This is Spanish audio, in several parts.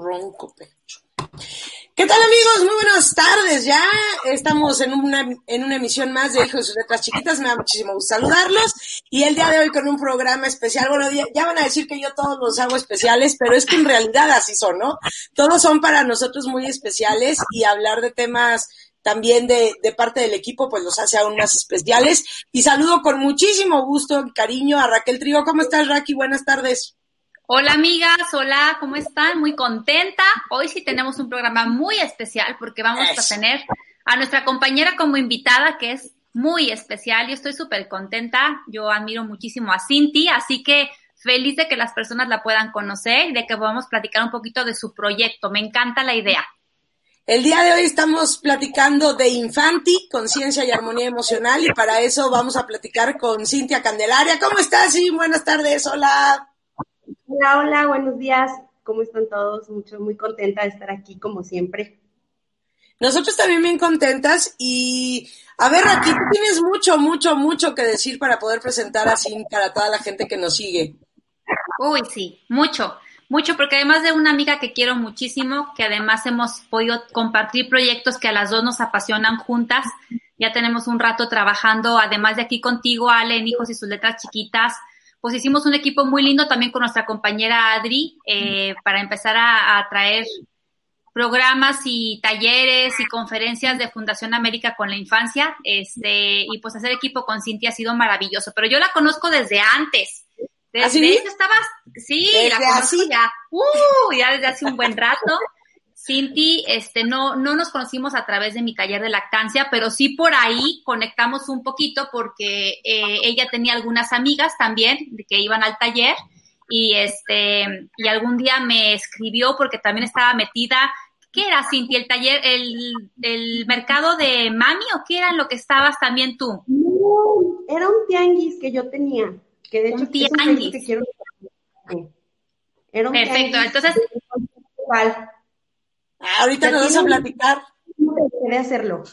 ronco pecho. ¿Qué tal amigos? Muy buenas tardes. Ya estamos en una, en una emisión más de Hijo de sus letras chiquitas. Me da muchísimo gusto saludarlos. Y el día de hoy con un programa especial. Bueno, ya, van a decir que yo todos los hago especiales, pero es que en realidad así son, ¿no? Todos son para nosotros muy especiales y hablar de temas también de, de parte del equipo, pues los hace aún más especiales. Y saludo con muchísimo gusto y cariño a Raquel Trigo. ¿Cómo estás, Raki? Buenas tardes. Hola amigas, hola, ¿cómo están? Muy contenta. Hoy sí tenemos un programa muy especial porque vamos a tener a nuestra compañera como invitada que es muy especial. Yo estoy súper contenta. Yo admiro muchísimo a Cinti, así que feliz de que las personas la puedan conocer y de que podamos platicar un poquito de su proyecto. Me encanta la idea. El día de hoy estamos platicando de Infanti, conciencia y armonía emocional, y para eso vamos a platicar con Cintia Candelaria. ¿Cómo estás? Sí, buenas tardes, hola. Hola, hola, buenos días. ¿Cómo están todos? Mucho, muy contenta de estar aquí, como siempre. Nosotros también bien contentas y a ver, aquí tú tienes mucho, mucho, mucho que decir para poder presentar así para toda la gente que nos sigue. Uy, sí, mucho, mucho, porque además de una amiga que quiero muchísimo, que además hemos podido compartir proyectos que a las dos nos apasionan juntas, ya tenemos un rato trabajando, además de aquí contigo, Ale, en Hijos y sus letras chiquitas, pues hicimos un equipo muy lindo también con nuestra compañera Adri eh, para empezar a, traer programas y talleres y conferencias de Fundación América con la infancia, este, y pues hacer equipo con Cintia ha sido maravilloso, pero yo la conozco desde antes. Desde ¿Ah, sí? estabas, sí, la conozco ya, uh, ya desde hace un buen rato. Cinti, este, no, no nos conocimos a través de mi taller de lactancia, pero sí por ahí conectamos un poquito porque eh, ella tenía algunas amigas también que iban al taller y este, y algún día me escribió porque también estaba metida. ¿Qué era, Cinti? ¿El taller, el, el mercado de mami o qué era en lo que estabas también tú? No, era un tianguis que yo tenía, que de hecho un tianguis. Es quiero... Era un Perfecto, entonces ahorita nos vas a platicar. de hacerlo.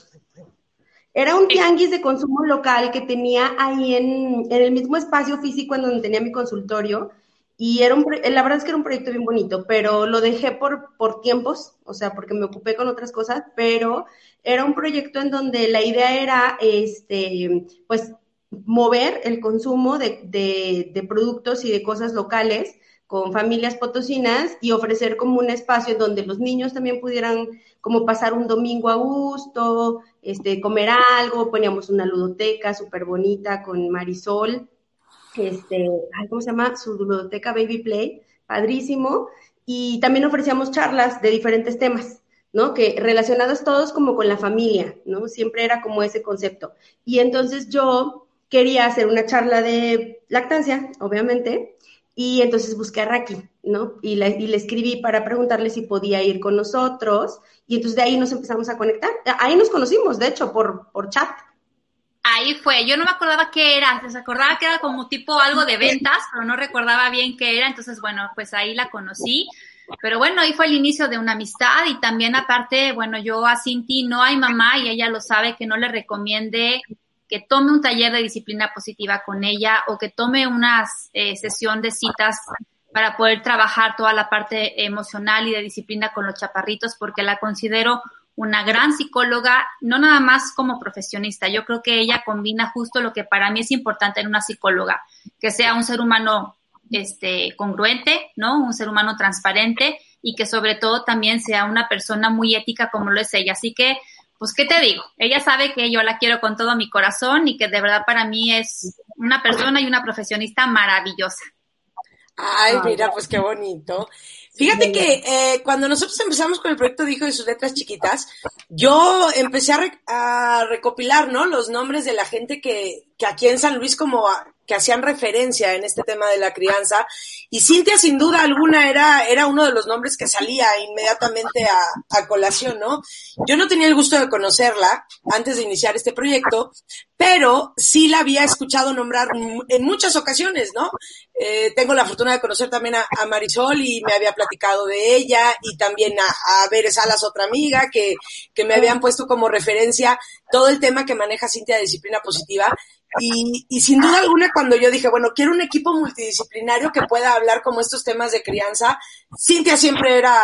Era un tianguis de consumo local que tenía ahí en, en, el mismo espacio físico en donde tenía mi consultorio. Y era un, la verdad es que era un proyecto bien bonito, pero lo dejé por, por tiempos, o sea, porque me ocupé con otras cosas, pero era un proyecto en donde la idea era, este, pues, mover el consumo de, de, de productos y de cosas locales con familias potosinas y ofrecer como un espacio donde los niños también pudieran como pasar un domingo a gusto, este, comer algo, poníamos una ludoteca súper bonita con Marisol, este, ¿cómo se llama? Su ludoteca Baby Play, padrísimo, y también ofrecíamos charlas de diferentes temas. ¿no? Que relacionados todos como con la familia, ¿no? Siempre era como ese concepto. Y entonces yo quería hacer una charla de lactancia, obviamente, y entonces busqué a Raki, ¿no? Y le, y le, escribí para preguntarle si podía ir con nosotros. Y entonces de ahí nos empezamos a conectar. Ahí nos conocimos, de hecho, por, por chat. Ahí fue. Yo no me acordaba qué era. Se acordaba que era como tipo algo de ventas, pero no recordaba bien qué era. Entonces, bueno, pues ahí la conocí. Pero bueno, ahí fue el inicio de una amistad y también aparte, bueno, yo a Cinti no hay mamá y ella lo sabe que no le recomiende que tome un taller de disciplina positiva con ella o que tome una eh, sesión de citas para poder trabajar toda la parte emocional y de disciplina con los chaparritos, porque la considero una gran psicóloga, no nada más como profesionista. Yo creo que ella combina justo lo que para mí es importante en una psicóloga, que sea un ser humano este, congruente, ¿no? Un ser humano transparente y que sobre todo también sea una persona muy ética como lo es ella. Así que pues, ¿qué te digo? Ella sabe que yo la quiero con todo mi corazón y que de verdad para mí es una persona y una profesionista maravillosa. Ay, mira, pues qué bonito. Fíjate que eh, cuando nosotros empezamos con el proyecto de Hijo de sus letras chiquitas, yo empecé a, recopilar, ¿no? Los nombres de la gente que, que aquí en San Luis como que hacían referencia en este tema de la crianza. Y Cintia, sin duda alguna, era, era uno de los nombres que salía inmediatamente a, a, colación, ¿no? Yo no tenía el gusto de conocerla antes de iniciar este proyecto, pero sí la había escuchado nombrar en muchas ocasiones, ¿no? Eh, tengo la fortuna de conocer también a, a, Marisol y me había platicado de ella y también a, a Veres Salas, otra amiga, que, que me habían puesto como referencia todo el tema que maneja Cintia de disciplina positiva y, y, sin duda alguna, cuando yo dije, bueno, quiero un equipo multidisciplinario que pueda hablar como estos temas de crianza, Cintia siempre era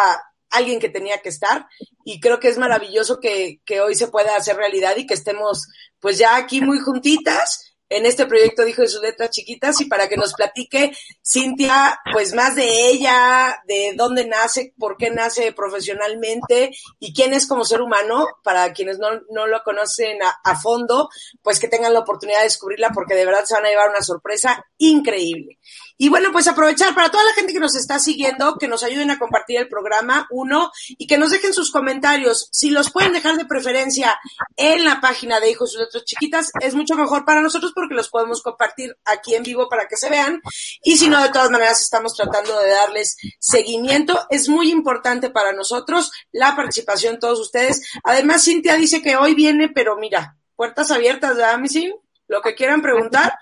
alguien que tenía que estar y creo que es maravilloso que, que hoy se pueda hacer realidad y que estemos pues ya aquí muy juntitas en este proyecto Dijo de sus letras chiquitas y para que nos platique Cintia, pues más de ella, de dónde nace, por qué nace profesionalmente y quién es como ser humano, para quienes no, no lo conocen a, a, fondo, pues que tengan la oportunidad de descubrirla porque de verdad se van a llevar una sorpresa increíble. Y bueno, pues aprovechar para toda la gente que nos está siguiendo, que nos ayuden a compartir el programa, uno, y que nos dejen sus comentarios. Si los pueden dejar de preferencia en la página de Hijos y Letras Chiquitas, es mucho mejor para nosotros porque los podemos compartir aquí en vivo para que se vean. Y si no, de todas maneras, estamos tratando de darles seguimiento. Es muy importante para nosotros la participación de todos ustedes. Además, Cintia dice que hoy viene, pero mira, puertas abiertas, ¿verdad, Missy? Lo que quieran preguntar.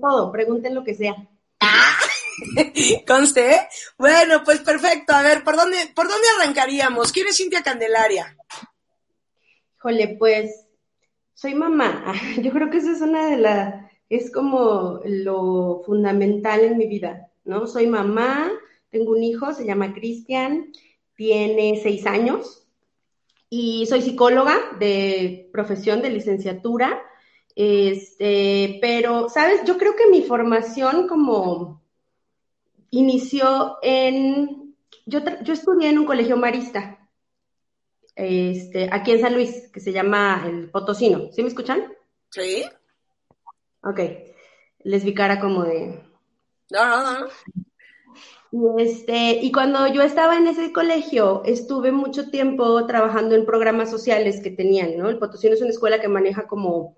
Todo, pregunten lo que sea. Conste. Bueno, pues perfecto. A ver, ¿por dónde, ¿por dónde arrancaríamos? ¿Quién es Cintia Candelaria? Híjole, pues soy mamá. Yo creo que eso es una de las, es como lo fundamental en mi vida, ¿no? Soy mamá, tengo un hijo, se llama Cristian, tiene seis años y soy psicóloga de profesión de licenciatura. Este, pero, ¿sabes? Yo creo que mi formación como inició en, yo, yo estudié en un colegio marista, este, aquí en San Luis, que se llama el Potosino. ¿Sí me escuchan? Sí. Ok. Les vi cara como de... No, no, no. Y, este, y cuando yo estaba en ese colegio, estuve mucho tiempo trabajando en programas sociales que tenían, ¿no? El Potosino es una escuela que maneja como,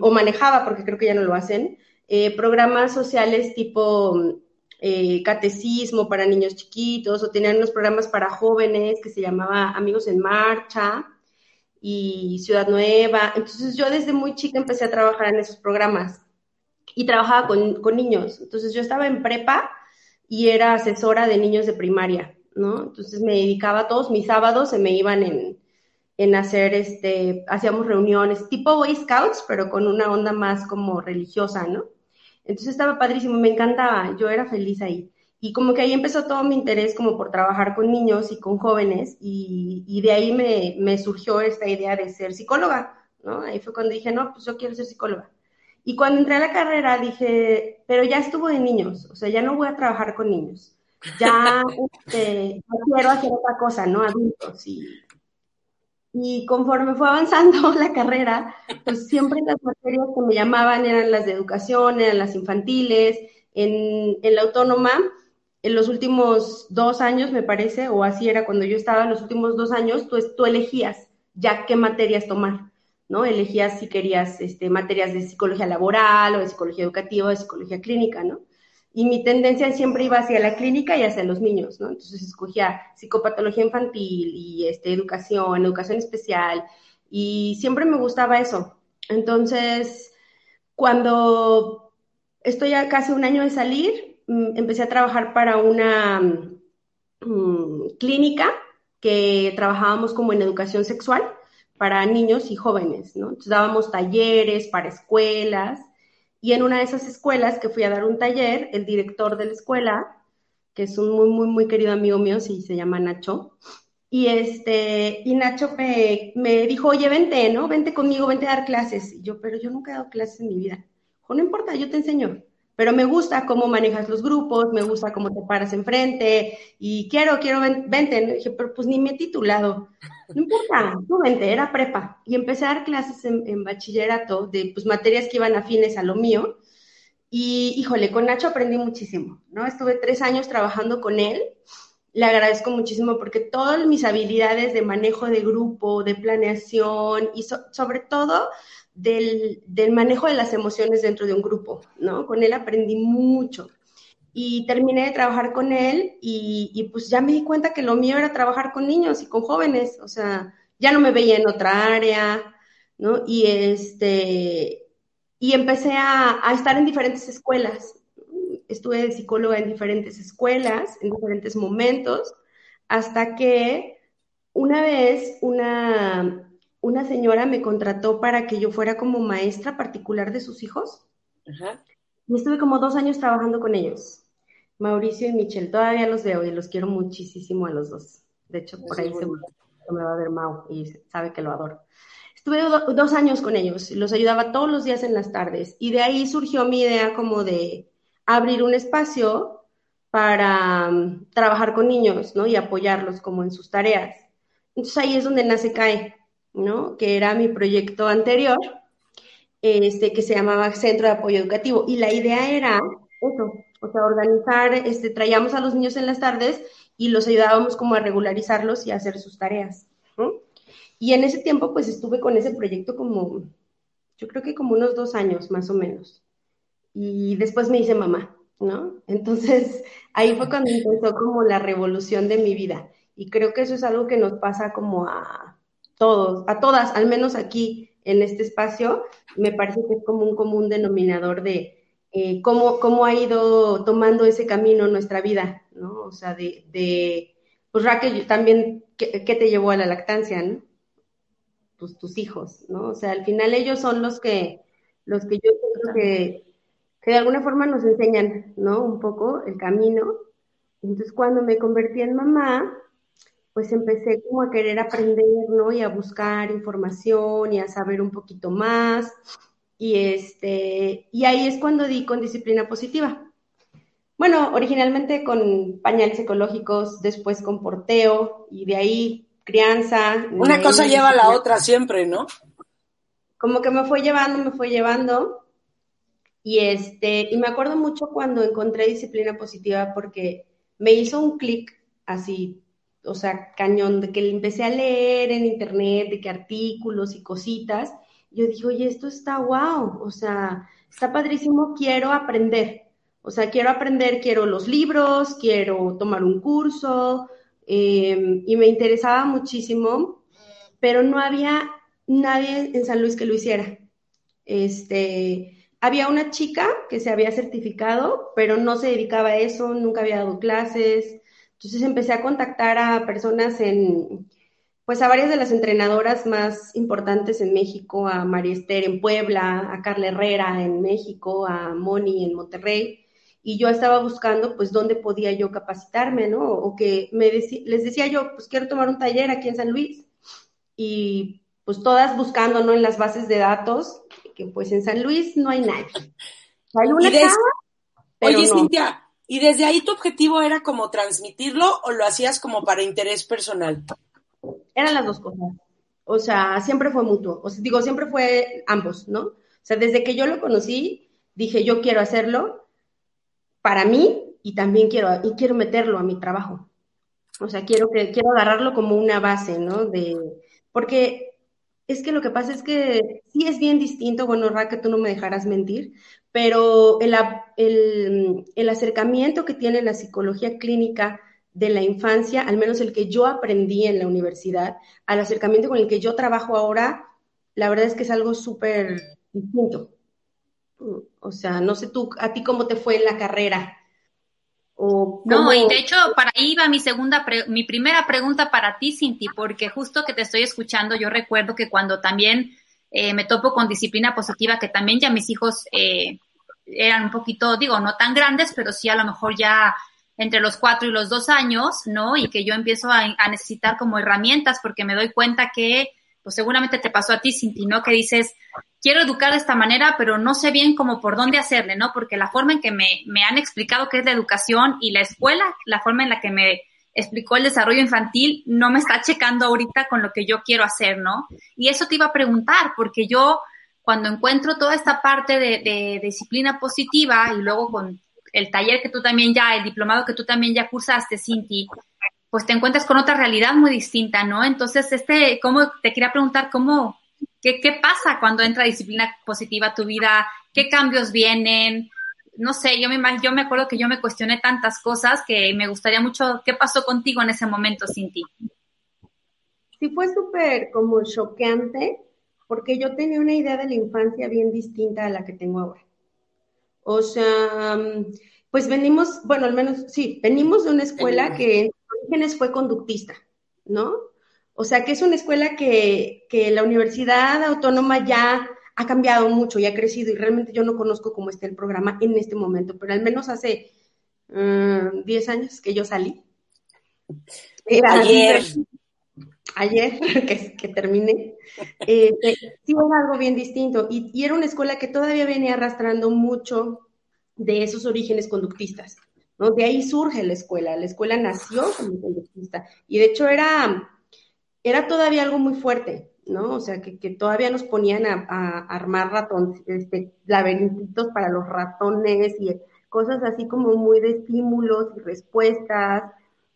o manejaba, porque creo que ya no lo hacen, eh, programas sociales tipo eh, catecismo para niños chiquitos, o tenían unos programas para jóvenes que se llamaba Amigos en Marcha y Ciudad Nueva. Entonces yo desde muy chica empecé a trabajar en esos programas y trabajaba con, con niños. Entonces yo estaba en prepa y era asesora de niños de primaria, ¿no? Entonces me dedicaba todos mis sábados, se me iban en, en hacer, este, hacíamos reuniones tipo Boy Scouts, pero con una onda más como religiosa, ¿no? Entonces estaba padrísimo, me encantaba, yo era feliz ahí. Y como que ahí empezó todo mi interés como por trabajar con niños y con jóvenes y, y de ahí me, me, surgió esta idea de ser psicóloga, ¿no? Ahí fue cuando dije, no, pues yo quiero ser psicóloga. Y cuando entré a la carrera dije, pero ya estuvo de niños, o sea, ya no voy a trabajar con niños, ya este, quiero hacer otra cosa, ¿no? Adultos. Y, y conforme fue avanzando la carrera, pues siempre las materias que me llamaban eran las de educación, eran las infantiles, en, la autónoma, en los últimos dos años, me parece, o así era cuando yo estaba, en los últimos dos años, tú, tú elegías ya qué materias tomar. ¿no? Elegías si querías este, materias de psicología laboral o de psicología educativa o de psicología clínica, ¿no? Y mi tendencia siempre iba hacia la clínica y hacia los niños, ¿no? Entonces escogía psicopatología infantil y este, educación, educación especial, y siempre me gustaba eso. Entonces, cuando estoy a casi un año de salir, mm, empecé a trabajar para una um, clínica que trabajábamos como en educación sexual para niños y jóvenes, ¿no? Entonces dábamos talleres para escuelas y en una de esas escuelas que fui a dar un taller, el director de la escuela, que es un muy, muy, muy querido amigo mío, sí, se llama Nacho, y este, y Nacho me, me dijo, oye, vente, ¿no? Vente conmigo, vente a dar clases. Y yo, pero yo nunca he dado clases en mi vida. Dijo, no importa, yo te enseño pero me gusta cómo manejas los grupos, me gusta cómo te paras enfrente y quiero, quiero, vente. ¿no? dije, pero pues ni me he titulado. No importa, tú vente, era prepa. Y empecé a dar clases en, bachillerato de pues, materias que iban afines a lo mío. Y híjole, con Nacho aprendí muchísimo, ¿no? Estuve tres años trabajando con él. Le agradezco muchísimo porque todas mis habilidades de manejo de grupo, de planeación y sobre todo del, del, manejo de las emociones dentro de un grupo, ¿no? Con él aprendí mucho. Y terminé de trabajar con él y, y, pues ya me di cuenta que lo mío era trabajar con niños y con jóvenes, o sea, ya no me veía en otra área, ¿no? Y este, y empecé a, a estar en diferentes escuelas. Estuve de psicóloga en diferentes escuelas, en diferentes momentos, hasta que una vez una, una señora me contrató para que yo fuera como maestra particular de sus hijos. Ajá. Y estuve como dos años trabajando con ellos. Mauricio y Michelle, todavía los veo y los quiero muchísimo a los dos. De hecho, por ahí seguro me va a ver Mau y sabe que lo adoro. Estuve dos años con ellos, los ayudaba todos los días en las tardes y de ahí surgió mi idea como de abrir un espacio para um, trabajar con niños, ¿no? Y apoyarlos como en sus tareas. Entonces ahí es donde nace CAE, ¿no? Que era mi proyecto anterior, este, que se llamaba Centro de Apoyo Educativo. Y la idea era eso, o sea, organizar, este, traíamos a los niños en las tardes y los ayudábamos como a regularizarlos y a hacer sus tareas. Y en ese tiempo, pues estuve con ese proyecto como, yo creo que como unos dos años más o menos. Y después me hice mamá, ¿no? Entonces, ahí fue cuando empezó como la revolución de mi vida. Y creo que eso es algo que nos pasa como a todos, a todas, al menos aquí en este espacio, me parece que es como un común denominador de eh, cómo, cómo ha ido tomando ese camino nuestra vida, ¿no? O sea, de, de pues Raquel, también, ¿qué, te llevó a la lactancia, no? Pues tus hijos, ¿no? O sea, al final ellos son los que, los que yo creo que, que de alguna forma nos enseñan, ¿no? Un poco el camino. Entonces, cuando me convertí en mamá, pues empecé como a querer aprender, ¿no? Y a buscar información y a saber un poquito más. Y este, y ahí es cuando di con disciplina positiva. Bueno, originalmente con pañales ecológicos, después con porteo y de ahí crianza. Una cosa lleva a la otra siempre, ¿no? Como que me fue llevando, me fue llevando. Y este, y me acuerdo mucho cuando encontré disciplina positiva porque me hizo un clic así, o sea, cañón, de que empecé a leer en internet, de que artículos y cositas. Yo dije, oye, esto está wow, o sea, está padrísimo, quiero aprender. O sea, quiero aprender, quiero los libros, quiero tomar un curso, em, y me interesaba muchísimo, pero no había nadie en San Luis que lo hiciera. Este, había una chica que se había certificado, pero no se dedicaba a eso, nunca había dado clases. Entonces empecé a contactar a personas en, pues a varias de las entrenadoras más importantes en México, a María Esther en Puebla, a Carla Herrera en México, a Moni en Monterrey y yo estaba buscando pues dónde podía yo capacitarme, ¿no? O que me les decía yo, pues quiero tomar un taller aquí en San Luis y pues todas buscando, ¿no? En las bases de datos, que pues en San Luis no hay nadie. Hay una Oye, Cintia, ¿y desde ahí tu objetivo era como transmitirlo o lo hacías como para interés personal? Eran las dos cosas. O sea, siempre fue mutuo. O sea, digo, siempre fue ambos, ¿no? O sea, desde que yo lo conocí, dije, yo quiero hacerlo para mí y también quiero, y quiero meterlo a mi trabajo. O sea, quiero, que, quiero agarrarlo como una base, ¿no? De, porque es que lo que pasa es que sí es bien distinto, bueno, Ra, que tú no me dejarás mentir, pero el, el, el acercamiento que tiene la psicología clínica de la infancia, al menos el que yo aprendí en la universidad, al acercamiento con el que yo trabajo ahora, la verdad es que es algo súper distinto. O sea, no sé tú, a ti cómo te fue en la carrera. O no, y de hecho, para ahí va mi segunda, mi primera pregunta para ti, Cinti, porque justo que te estoy escuchando, yo recuerdo que cuando también eh, me topo con disciplina positiva, que también ya mis hijos eh, eran un poquito, digo, no tan grandes, pero sí a lo mejor ya entre los cuatro y los dos años, ¿no? Y que yo empiezo a, a necesitar como herramientas porque me doy cuenta que, pues seguramente te pasó a ti, Cinti, ¿no? Que dices, quiero educar de esta manera, pero no sé bien cómo por dónde hacerle, ¿no? Porque la forma en que me, me han explicado qué es la educación y la escuela, la forma en la que me explicó el desarrollo infantil, no me está checando ahorita con lo que yo quiero hacer, ¿no? Y eso te iba a preguntar, porque yo cuando encuentro toda esta parte de, de, disciplina positiva y luego con el taller que tú también ya, el diplomado que tú también ya cursaste, Cinti, pues te encuentras con otra realidad muy distinta, ¿no? Entonces, este, ¿cómo, te quería preguntar cómo, ¿Qué, pasa cuando entra disciplina positiva a tu vida? ¿Qué cambios vienen? No sé, yo me, yo me acuerdo que yo me cuestioné tantas cosas que me gustaría mucho, ¿qué pasó contigo en ese momento, Cinti? Sí, fue súper como choqueante, porque yo tenía una idea de la infancia bien distinta a la que tengo ahora. O sea, pues venimos, bueno, al menos sí, venimos de una escuela que en orígenes fue conductista, ¿no? O sea, que es una escuela que, la Universidad Autónoma ya ha cambiado mucho y ha crecido y realmente yo no conozco cómo está el programa en este momento, pero al menos hace 10 mm, años que yo salí. ayer. Ayer, que, que terminé, eh, sí era algo bien distinto. Y, y, era una escuela que todavía venía arrastrando mucho de esos orígenes conductistas. ¿no? De ahí surge la escuela. La escuela nació como conductista. Y de hecho era, era todavía algo muy fuerte. ¿no? O sea, que, que todavía nos ponían a, a armar ratones, este, laberintitos para los ratones y cosas así como muy de estímulos y respuestas.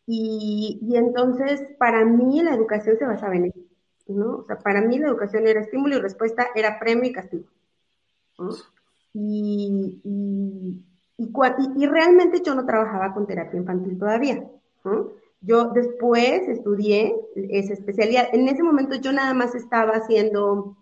Y, y entonces, para mí, la educación se basaba en eso, ¿no? O sea, para mí la educación era estímulo y respuesta, era premio y castigo. Y, y, y, y, realmente yo no trabajaba con terapia infantil todavía. ¿no? Yo después estudié esa especialidad. En ese momento yo nada más estaba haciendo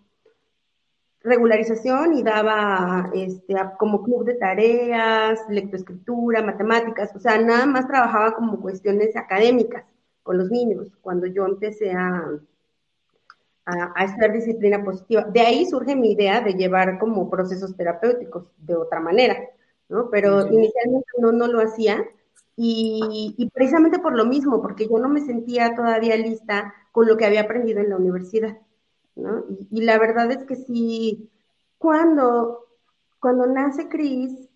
regularización y daba este, como club de tareas, lectoescritura, matemáticas, o sea, nada más trabajaba como cuestiones académicas con los niños cuando yo empecé a, a, a estudiar disciplina positiva. De ahí surge mi idea de llevar como procesos terapéuticos de otra manera, ¿no? Pero sí. inicialmente no, no lo hacía y, precisamente por lo mismo, porque yo no me sentía todavía lista con lo que había aprendido en la universidad, ¿no? Y, y la verdad es que sí, cuando, cuando nace Cris,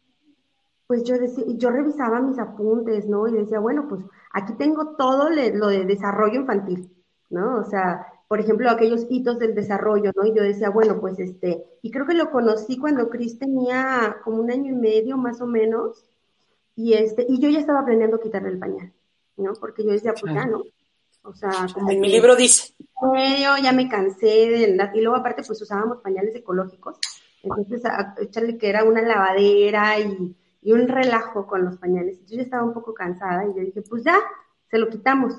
pues yo decía, yo revisaba mis apuntes, ¿no? Y decía, bueno, pues aquí tengo todo lo de desarrollo infantil, ¿no? O sea, por ejemplo, aquellos hitos del desarrollo, ¿no? Y yo decía, bueno, pues este, y creo que lo conocí cuando Cris tenía como un año y medio más o menos, y este, y yo ya estaba aprendiendo a quitarle el pañal, ¿no? Porque yo decía, pues ya, ¿no? O sea, como en mi libro dice. Yo ya me cansé de y luego aparte pues usábamos pañales ecológicos, entonces echarle que era una lavadera y, y un relajo con los pañales. Yo ya estaba un poco cansada y yo dije, pues ya, se lo quitamos.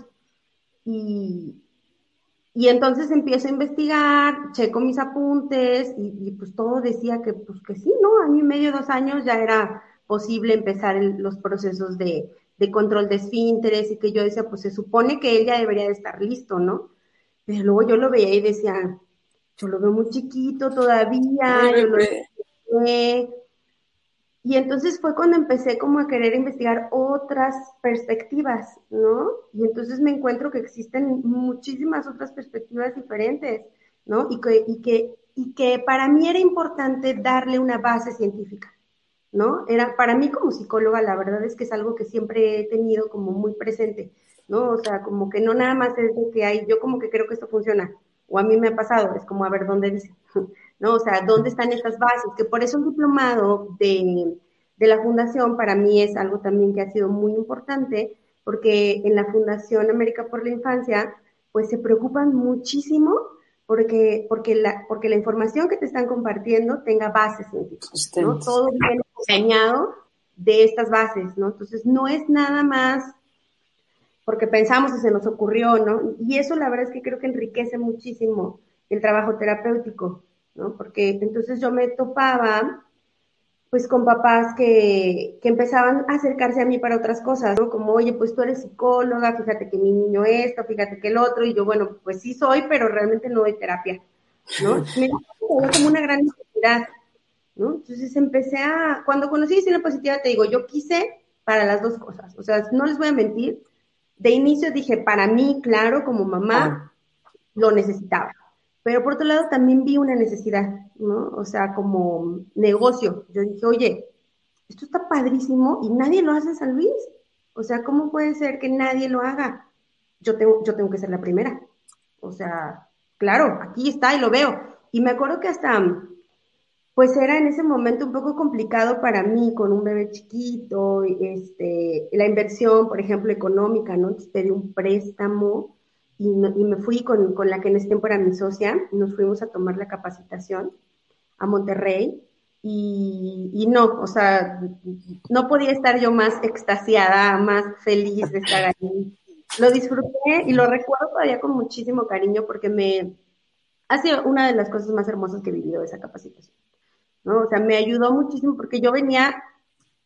Y, y entonces empiezo a investigar, checo mis apuntes y, y, pues todo decía que pues que sí, ¿no? Año y medio, dos años ya era posible empezar los procesos de, de, control de esfínteres y que yo decía, pues se supone que él ya debería de estar listo, ¿no? Pero luego yo lo veía y decía, yo lo veo muy chiquito todavía, yo lo veo... Y entonces fue cuando empecé como a querer investigar otras perspectivas, ¿no? Y entonces me encuentro que existen muchísimas otras perspectivas diferentes, ¿no? Y que, y que, y que para mí era importante darle una base científica. ¿No? Era, para mí como psicóloga, la verdad es que es algo que siempre he tenido como muy presente, ¿no? O sea, como que no nada más es de que hay, yo como que creo que esto funciona, o a mí me ha pasado, es como a ver dónde dice, ¿no? O sea, ¿dónde están estas bases? Que por eso un diplomado de, de la fundación para mí es algo también que ha sido muy importante, porque en la Fundación América por la Infancia, pues se preocupan muchísimo porque, porque, la, porque la información que te están compartiendo tenga bases científicas, ¿no? Todo viene acompañado de estas bases, ¿no? Entonces, no es nada más porque pensamos y se nos ocurrió, ¿no? Y eso la verdad es que creo que enriquece muchísimo el trabajo terapéutico, ¿no? Porque entonces yo me topaba pues con papás que, que, empezaban a acercarse a mí para otras cosas, ¿no? Como, oye, pues tú eres psicóloga, fíjate que mi niño esto, fíjate que el otro, y yo, bueno, pues sí soy, pero realmente no doy terapia, ¿no? Me como una gran necesidad, ¿no? Entonces empecé a, cuando conocí Disciplina Positiva, te digo, yo quise para las dos cosas, o sea, no les voy a mentir, de inicio dije, para mí, claro, como mamá, lo necesitaba, pero por otro lado también vi una necesidad, ¿no? O sea, como negocio. Yo dije, oye, esto está padrísimo y nadie lo hace en San Luis. O sea, ¿cómo puede ser que nadie lo haga? Yo tengo, yo tengo que ser la primera. O sea, claro, aquí está y lo veo. Y me acuerdo que hasta, pues era en ese momento un poco complicado para mí con un bebé chiquito, este, la inversión, por ejemplo, económica, ¿no? Entonces pedí un préstamo y, me fui con, con, la que en ese tiempo era mi socia, nos fuimos a tomar la capacitación a Monterrey y, y, no, o sea, no podía estar yo más extasiada, más feliz de estar ahí. Lo disfruté y lo recuerdo todavía con muchísimo cariño porque me ha sido una de las cosas más hermosas que he vivido esa capacitación. ¿No? O sea, me ayudó muchísimo porque yo venía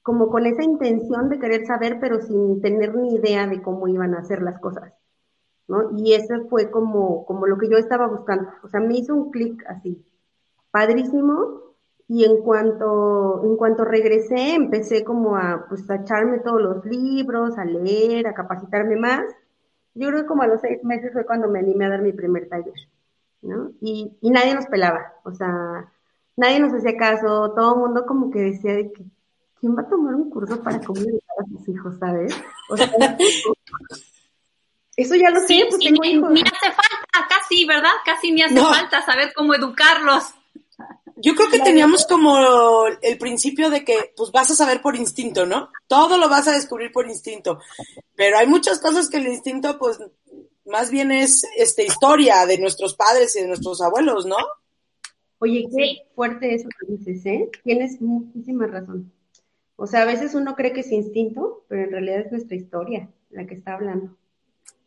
como con esa intención de querer saber, pero sin tener ni idea de cómo iban a hacer las cosas. ¿no? Y eso fue como, como lo que yo estaba buscando. O sea, me hizo un clic así, padrísimo. Y en cuanto, en cuanto regresé, empecé como a, pues, a echarme todos los libros, a leer, a capacitarme más. Yo creo que como a los seis meses fue cuando me animé a dar mi primer taller, ¿no? Y, y nadie nos pelaba, o sea, nadie nos hacía caso, todo el mundo como que decía de que, ¿quién va a tomar un curso para cómo educar a sus hijos, sabes? O sea, eso ya lo sé, pues tengo ni, hijos. Ni hace falta, casi, ¿verdad? Casi ni hace No. falta saber cómo educarlos. Yo creo que teníamos como el principio de que pues vas a saber por instinto, ¿no? Todo lo vas a descubrir por instinto. Pero hay muchas cosas que el instinto pues más bien es este historia de nuestros padres y de nuestros abuelos, ¿no? Oye, qué Sí. fuerte eso que dices, ¿eh? Tienes muchísima razón. O sea, a veces uno cree que es instinto, pero en realidad es nuestra historia la que está hablando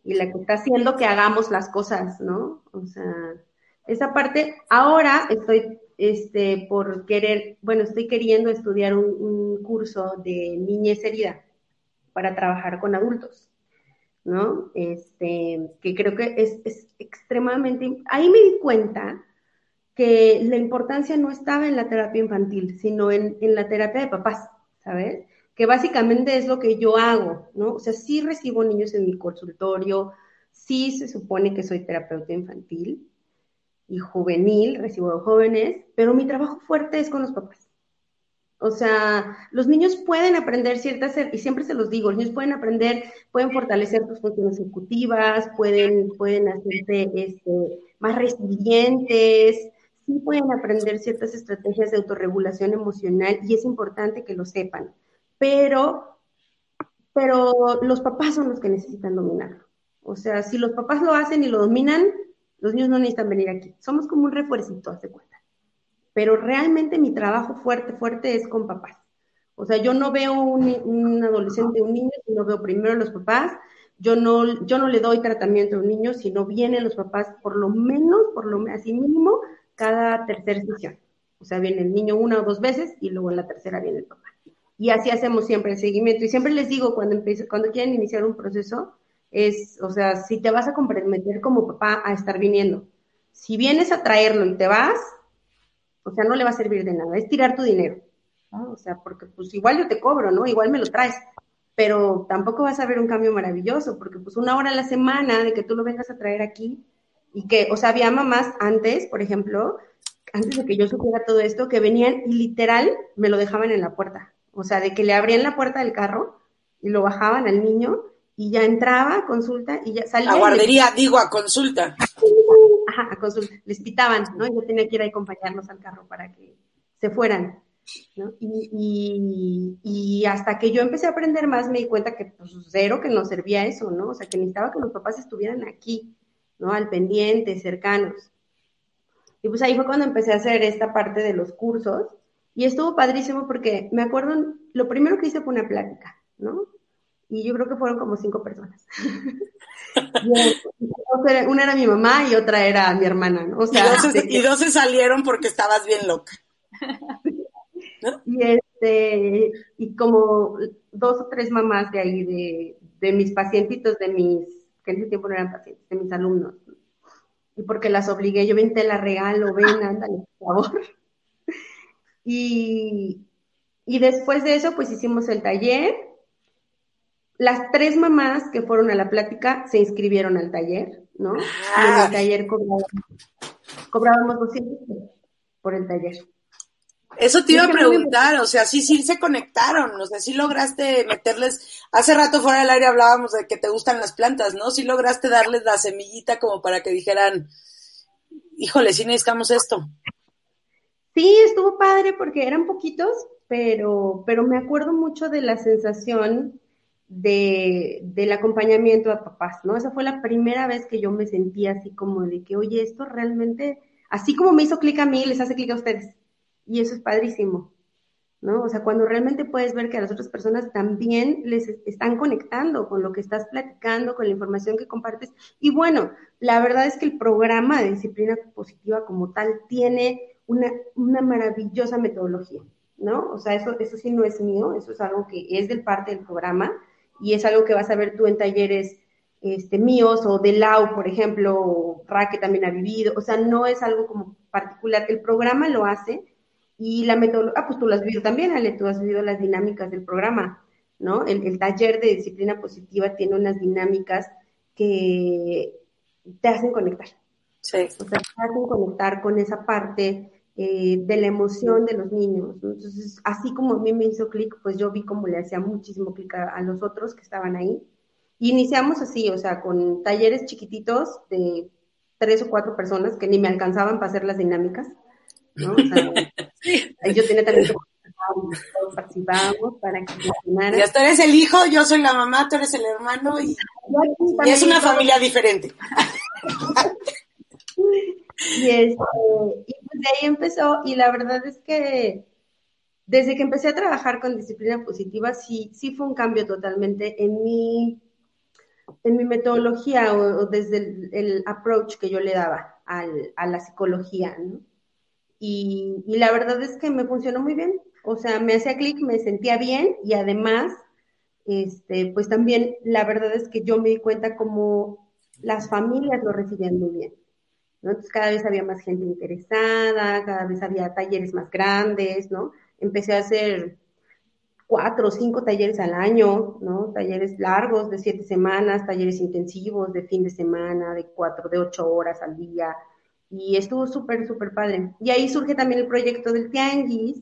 y la que está haciendo que hagamos las cosas, ¿no? O sea, esa parte, ahora estoy este, por querer, bueno, estoy queriendo estudiar un, un curso de niñez herida para trabajar con adultos, ¿no? Este, que creo que es, es extremadamente, ahí me di cuenta que la importancia no estaba en la terapia infantil, sino en, en la terapia de papás, ¿sabes? Que básicamente es lo que yo hago, ¿no? O sea, sí recibo niños en mi consultorio, sí se supone que soy terapeuta infantil y juvenil, recibo jóvenes, pero mi trabajo fuerte es con los papás. O sea, los niños pueden aprender ciertas, y siempre se los digo, los niños pueden aprender, pueden fortalecer sus funciones ejecutivas, pueden, pueden hacerse este, más resilientes, sí pueden aprender ciertas estrategias de autorregulación emocional y es importante que lo sepan, pero, pero los papás son los que necesitan dominarlo. O sea, si los papás lo hacen y lo dominan, los niños no necesitan venir aquí. Somos como un refuercito, hace cuenta. Pero realmente mi trabajo fuerte, fuerte es con papás. O sea, yo no veo un, un adolescente, un niño, sino veo primero los papás. Yo no, yo no le doy tratamiento a un niño, sino vienen los papás por lo menos, por lo así mínimo, cada tercera sesión. O sea, viene el niño una o dos veces y luego en la tercera viene el papá. Y así hacemos siempre el seguimiento. Y siempre les digo, cuando, empiece, cuando quieren iniciar un proceso, es, o sea, si te vas a comprometer como papá a estar viniendo, si vienes a traerlo y te vas, o sea, no le va a servir de nada, es tirar tu dinero, ¿no? O sea, porque pues igual yo te cobro, ¿no? Igual me lo traes, pero tampoco vas a ver un cambio maravilloso, porque pues una hora a la semana de que tú lo vengas a traer aquí y que, o sea, había mamás antes, por ejemplo, antes de que yo supiera todo esto, que venían y literal me lo dejaban en la puerta, o sea, de que le abrían la puerta del carro y lo bajaban al niño y ya entraba a consulta y ya salía. A guardería, les... digo, a consulta. Ajá, a consulta. Les pitaban, ¿no? Yo tenía que ir a acompañarlos al carro para que se fueran, ¿no? Y, y, y, hasta que yo empecé a aprender más me di cuenta que pues cero que nos servía eso, ¿no? O sea, que necesitaba que los papás estuvieran aquí, ¿no? Al pendiente, cercanos. Y pues ahí fue cuando empecé a hacer esta parte de los cursos y estuvo padrísimo porque me acuerdo, lo primero que hice fue una plática, ¿no? y yo creo que fueron como cinco personas. una era mi mamá y otra era mi hermana, ¿no? O sea, y, dos, y dos se salieron porque estabas bien loca. ¿No? Y este, y como dos o tres mamás de ahí, de, de mis pacientitos, de mis, que en ese tiempo no eran pacientes, de mis alumnos. Y porque las obligué, yo ven, te la regalo, ven, ándale, por favor. Y, y después de eso, pues hicimos el taller, las tres mamás que fueron a la plática se inscribieron al taller, ¿no? Ah. Y en el taller cobrábamos, cobrábamos 200 por el taller. Eso te iba a preguntar, o sea, sí, sí se conectaron, o sea, sí lograste meterles, hace rato fuera del aire hablábamos de que te gustan las plantas, ¿no? Sí lograste darles la semillita como para que dijeran, híjole, sí necesitamos esto. Sí, estuvo padre porque eran poquitos, pero, pero me acuerdo mucho de la sensación de, del acompañamiento a papás, ¿no? Esa fue la primera vez que yo me sentí así como de que, oye, esto realmente, así como me hizo clic a mí, les hace clic a ustedes. Y eso es padrísimo, ¿no? O sea, cuando realmente puedes ver que a las otras personas también les están conectando con lo que estás platicando, con la información que compartes. Y bueno, la verdad es que el programa de disciplina positiva como tal tiene una, una maravillosa metodología, ¿no? O sea, eso, eso sí no es mío, eso es algo que es del parte del programa y es algo que vas a ver tú en talleres este, míos o de Lau, por ejemplo, o Ra que también ha vivido, o sea, no es algo como particular, el programa lo hace y la metodología, ah, pues tú lo has vivido también, Ale, tú has vivido las dinámicas del programa, ¿no? El, el taller de disciplina positiva tiene unas dinámicas que te hacen conectar. Sí. O sea, te hacen conectar con esa parte eh, de la emoción de los niños. Entonces, así como a mí me hizo clic, pues yo vi cómo le hacía muchísimo clic a, los otros que estaban ahí. Y iniciamos así, o sea, con talleres chiquititos de tres o cuatro personas que ni me alcanzaban para hacer las dinámicas. ¿no? O sea, yo tenía también todos participábamos para que funcionara. Ya tú eres el hijo, yo soy la mamá, tú eres el hermano y, y es una familia diferente. y, este, y pues de ahí empezó, y la verdad es que desde que empecé a trabajar con disciplina positiva, sí, sí fue un cambio totalmente en mi, en mi metodología o, desde el, approach que yo le daba al, a la psicología, ¿no? Y, la verdad es que me funcionó muy bien. O sea, me hacía clic, me sentía bien y además, este, pues también la verdad es que yo me di cuenta como las familias lo recibían muy bien. Entonces cada vez había más gente interesada, cada vez había talleres más grandes, ¿no? Empecé a hacer cuatro o cinco talleres al año, ¿no? Talleres largos de siete semanas, talleres intensivos de fin de semana, de cuatro, de ocho horas al día. Y estuvo súper, súper padre. Y ahí surge también el proyecto del Tianguis,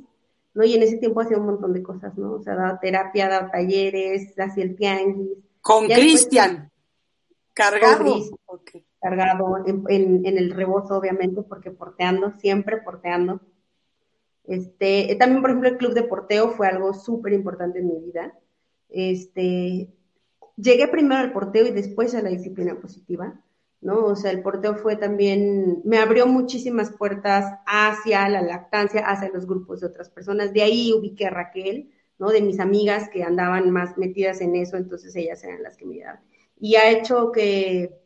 ¿no? Y en ese tiempo hacía un montón de cosas, ¿no? O sea, daba terapia, daba talleres, hacía el Tianguis. Con Cristian. Cargado cargado en, el rebozo, obviamente, porque porteando, siempre porteando. Este, también, por ejemplo, el club de porteo fue algo súper importante en mi vida. Este, llegué primero al porteo y después a la disciplina positiva, ¿no? O sea, el porteo fue también, me abrió muchísimas puertas hacia la lactancia, hacia los grupos de otras personas. De ahí ubiqué a Raquel, ¿no? De mis amigas que andaban más metidas en eso, entonces ellas eran las que me ayudaban. Y ha hecho que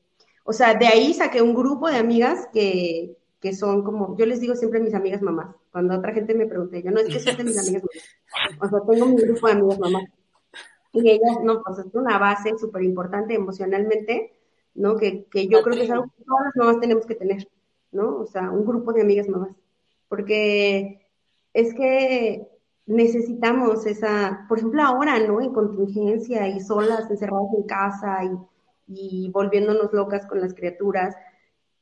o sea, de ahí saqué un grupo de amigas que, que son como, yo les digo siempre mis amigas mamás. Cuando otra gente me pregunta, yo no es que sean de mis amigas mamás. O sea, tengo mi grupo de amigas mamás. Y ellas, no, pues es una base súper importante emocionalmente, ¿no? Que, que yo creo que es algo que todas las mamás tenemos que tener, ¿no? O sea, un grupo de amigas mamás. Porque es que necesitamos esa, por ejemplo, ahora, ¿no? En contingencia y solas, encerradas en casa y y volviéndonos locas con las criaturas.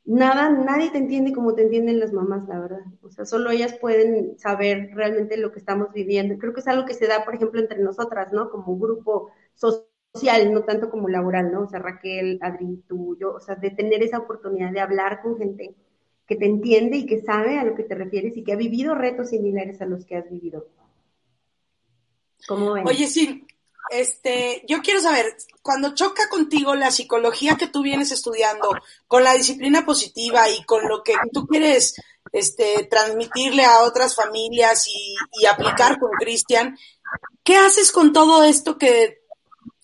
Nada, nadie te entiende como te entienden las mamás, la verdad. O sea, solo ellas pueden saber realmente lo que estamos viviendo. Creo que es algo que se da, por ejemplo, entre nosotras, ¿no? Como grupo social, no tanto como laboral, ¿no? O sea, Raquel, Adri, tú, yo, o sea, de tener esa oportunidad de hablar con gente que te entiende y que sabe a lo que te refieres y que ha vivido retos similares a los que has vivido. ¿Cómo ven? Oye, sí, este, yo quiero saber, cuando choca contigo la psicología que tú vienes estudiando con la disciplina positiva y con lo que tú quieres este, transmitirle a otras familias y, aplicar con Cristian, ¿qué haces con todo esto que,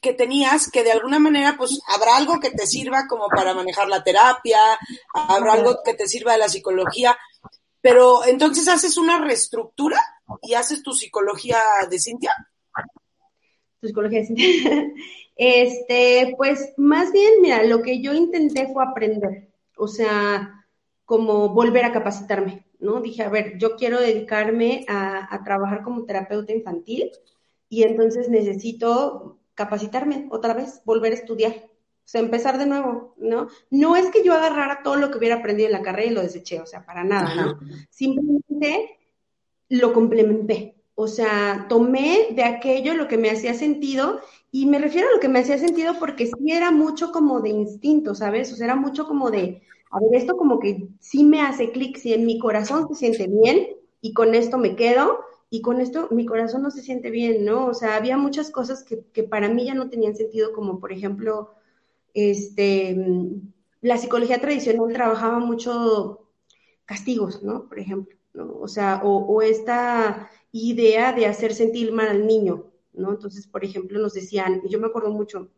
que tenías, que de alguna manera, pues habrá algo que te sirva como para manejar la terapia, habrá algo que te sirva de la psicología, pero entonces haces una reestructura y haces tu psicología de Cintia? psicología. este, pues más bien, mira, lo que yo intenté fue aprender, o sea, como volver a capacitarme, ¿no? Dije, a ver, yo quiero dedicarme a, trabajar como terapeuta infantil y entonces necesito capacitarme otra vez, volver a estudiar, o sea, empezar de nuevo, ¿no? No es que yo agarrara todo lo que hubiera aprendido en la carrera y lo deseché, o sea, para nada, ¿no? Simplemente lo complementé, o sea, tomé de aquello lo que me hacía sentido y me refiero a lo que me hacía sentido porque sí era mucho como de instinto, ¿sabes? O sea, era mucho como de, a ver, esto como que sí me hace clic, si en mi corazón se siente bien y con esto me quedo y con esto mi corazón no se siente bien, ¿no? O sea, había muchas cosas que, que para mí ya no tenían sentido, como por ejemplo, este, la psicología tradicional trabajaba mucho castigos, ¿no? Por ejemplo, ¿no? O sea, o, o esta idea de hacer sentir mal al niño, ¿no? Entonces, por ejemplo, nos decían, y yo me acuerdo mucho,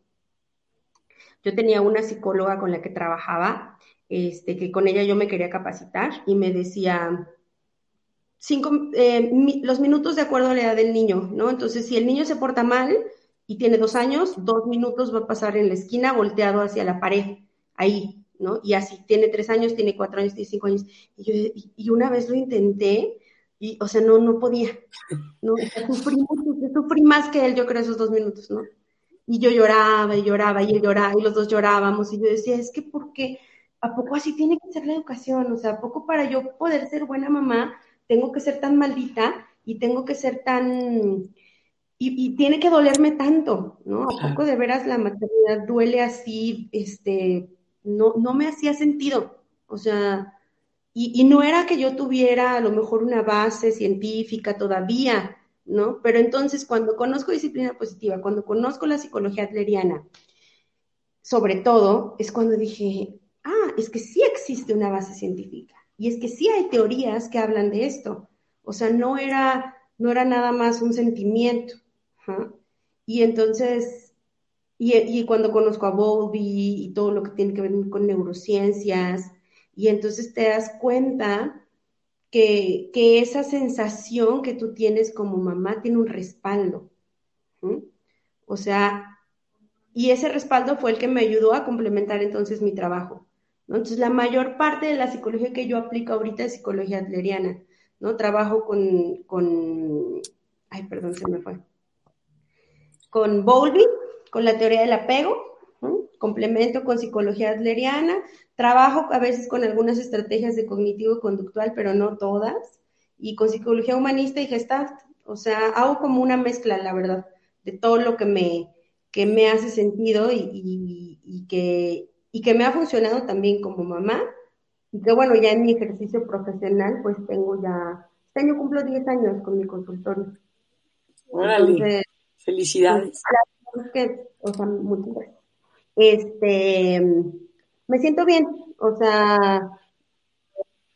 yo tenía una psicóloga con la que trabajaba, este, que con ella yo me quería capacitar y me decía, cinco, eh, los minutos de acuerdo a la edad del niño, ¿no? Entonces, si el niño se porta mal y tiene dos años, dos minutos va a pasar en la esquina volteado hacia la pared, ahí, ¿no? Y así, tiene tres años, tiene cuatro años, tiene cinco años. Y, yo, y una vez lo intenté y, o sea, no, no podía, ¿no? Sufrí, sufrí más que él, yo creo, esos dos minutos, ¿no? Y yo lloraba y lloraba y él lloraba y los dos llorábamos y yo decía, es que ¿por qué? ¿A poco así tiene que ser la educación? O sea, ¿a poco para yo poder ser buena mamá tengo que ser tan maldita y tengo que ser tan... Y, tiene que dolerme tanto, ¿no? ¿A poco de veras la maternidad duele así? Este, no, no me hacía sentido. O sea, y, y, no era que yo tuviera a lo mejor una base científica todavía, ¿no? Pero entonces cuando conozco disciplina positiva, cuando conozco la psicología adleriana, sobre todo, es cuando dije, ah, es que sí existe una base científica y es que sí hay teorías que hablan de esto. O sea, no era, no era nada más un sentimiento. Y entonces, y, cuando conozco a Bowlby y todo lo que tiene que ver con neurociencias, y entonces te das cuenta que, que esa sensación que tú tienes como mamá tiene un respaldo. O sea, y ese respaldo fue el que me ayudó a complementar entonces mi trabajo. Entonces, la mayor parte de la psicología que yo aplico ahorita es psicología adleriana, ¿no? Trabajo con, con ay, perdón, se me fue, con Bowlby, con la teoría del apego, complemento con psicología adleriana, trabajo a veces con algunas estrategias de cognitivo-conductual, pero no todas, y con psicología humanista y gestalt, o sea, hago como una mezcla, la verdad, de todo lo que me, que me hace sentido y, y que, y que me ha funcionado también como mamá y que bueno, ya en mi ejercicio profesional pues tengo ya, este año cumplo 10 años con mi consultorio. Órale, felicidades. Pues, que, o sea, muchas gracias. Este, me siento bien, o sea,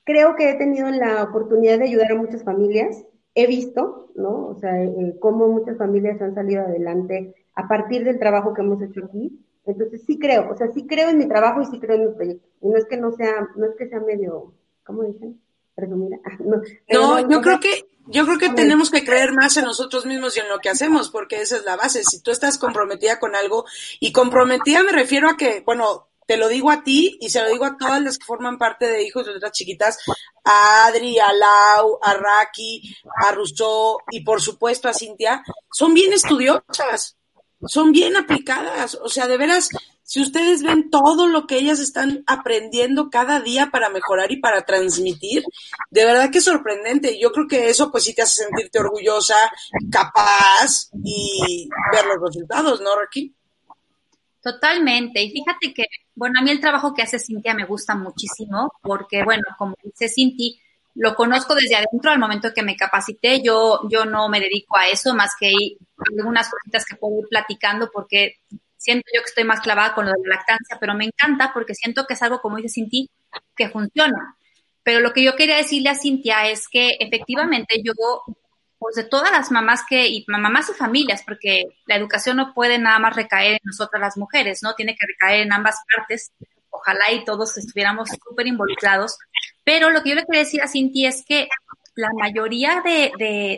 creo que he tenido la oportunidad de ayudar a muchas familias. He visto, ¿no? O sea, eh, cómo muchas familias han salido adelante a partir del trabajo que hemos hecho aquí. Entonces sí creo, o sea, sí creo en mi trabajo y sí creo en mi proyecto. Y no es que no sea, no es que sea medio, ¿cómo dicen? Presumida. No, no, yo creo que, yo creo que tenemos que creer más en nosotros mismos y en lo que hacemos, porque esa es la base. Si tú estás comprometida con algo, y comprometida me refiero a que, bueno, te lo digo a ti y se lo digo a todas las que forman parte de Hijos de otras Chiquitas, a Adri, a Lau, a Raki, a Rousseau y por supuesto a Cintia, son bien estudiosas son bien aplicadas. O sea, de veras, si ustedes ven todo lo que ellas están aprendiendo cada día para mejorar y para transmitir, de verdad que es sorprendente. Yo creo que eso pues sí te hace sentirte orgullosa, capaz y ver los resultados, ¿no, Raquel? Totalmente. Y fíjate que, bueno, a mí el trabajo que hace Cintia me gusta muchísimo porque, bueno, como dice Cintia, lo conozco desde adentro al momento que me capacité. Yo, yo no me dedico a eso más que algunas cositas que puedo ir platicando porque siento yo que estoy más clavada con lo de la lactancia, pero me encanta porque siento que es algo, como dice Cinti, que funciona. Pero lo que yo quería decirle a Cintia es que efectivamente yo, pues de todas las mamás que, y mamás y familias, porque la educación no puede nada más recaer en nosotras las mujeres, ¿no? Tiene que recaer en ambas partes. Ojalá y todos estuviéramos súper involucrados. Pero lo que yo le quería decir a Cinti es que la mayoría de,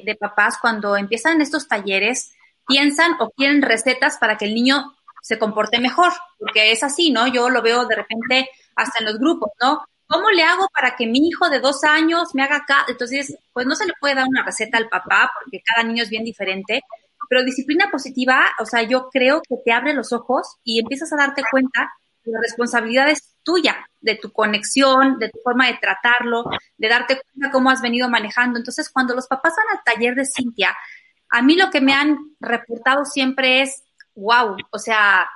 de, papás cuando empiezan estos talleres piensan o quieren recetas para que el niño se comporte mejor, porque es así, ¿no? Yo lo veo de repente hasta en los grupos, ¿no? ¿Cómo le hago para que mi hijo de dos años me haga acá? Entonces, pues no se le puede dar una receta al papá, porque cada niño es bien diferente, pero disciplina positiva, o sea, yo creo que te abre los ojos y empiezas a darte cuenta la responsabilidad es tuya, de tu conexión, de tu forma de tratarlo, de darte cuenta cómo has venido manejando. Entonces, cuando los papás van al taller de Cintia, a mí lo que me han reportado siempre es, wow, o sea,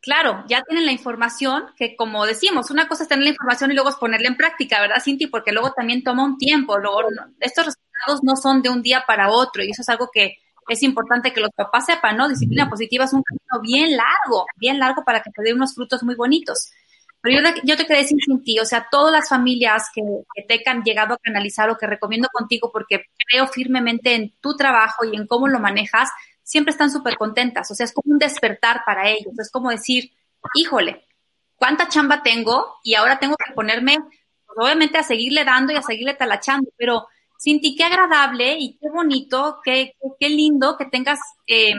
claro, ya tienen la información, que como decimos, una cosa es tener la información y luego es ponerla en práctica, ¿verdad, Cintia? Porque luego también toma un tiempo, luego estos resultados no son de un día para otro y eso es algo que es importante que los papás sepan, ¿no? Disciplina positiva es un camino bien largo, bien largo para que te dé unos frutos muy bonitos. Pero yo, yo te quería decir sin ti, o sea, todas las familias que, te han llegado a canalizar o que recomiendo contigo porque creo firmemente en tu trabajo y en cómo lo manejas, siempre están súper contentas. O sea, es como un despertar para ellos. Es como decir, híjole, ¿cuánta chamba tengo? Y ahora tengo que ponerme, pues, obviamente, a seguirle dando y a seguirle talachando. Pero, Cinti, qué agradable y qué bonito, qué, qué lindo que tengas eh,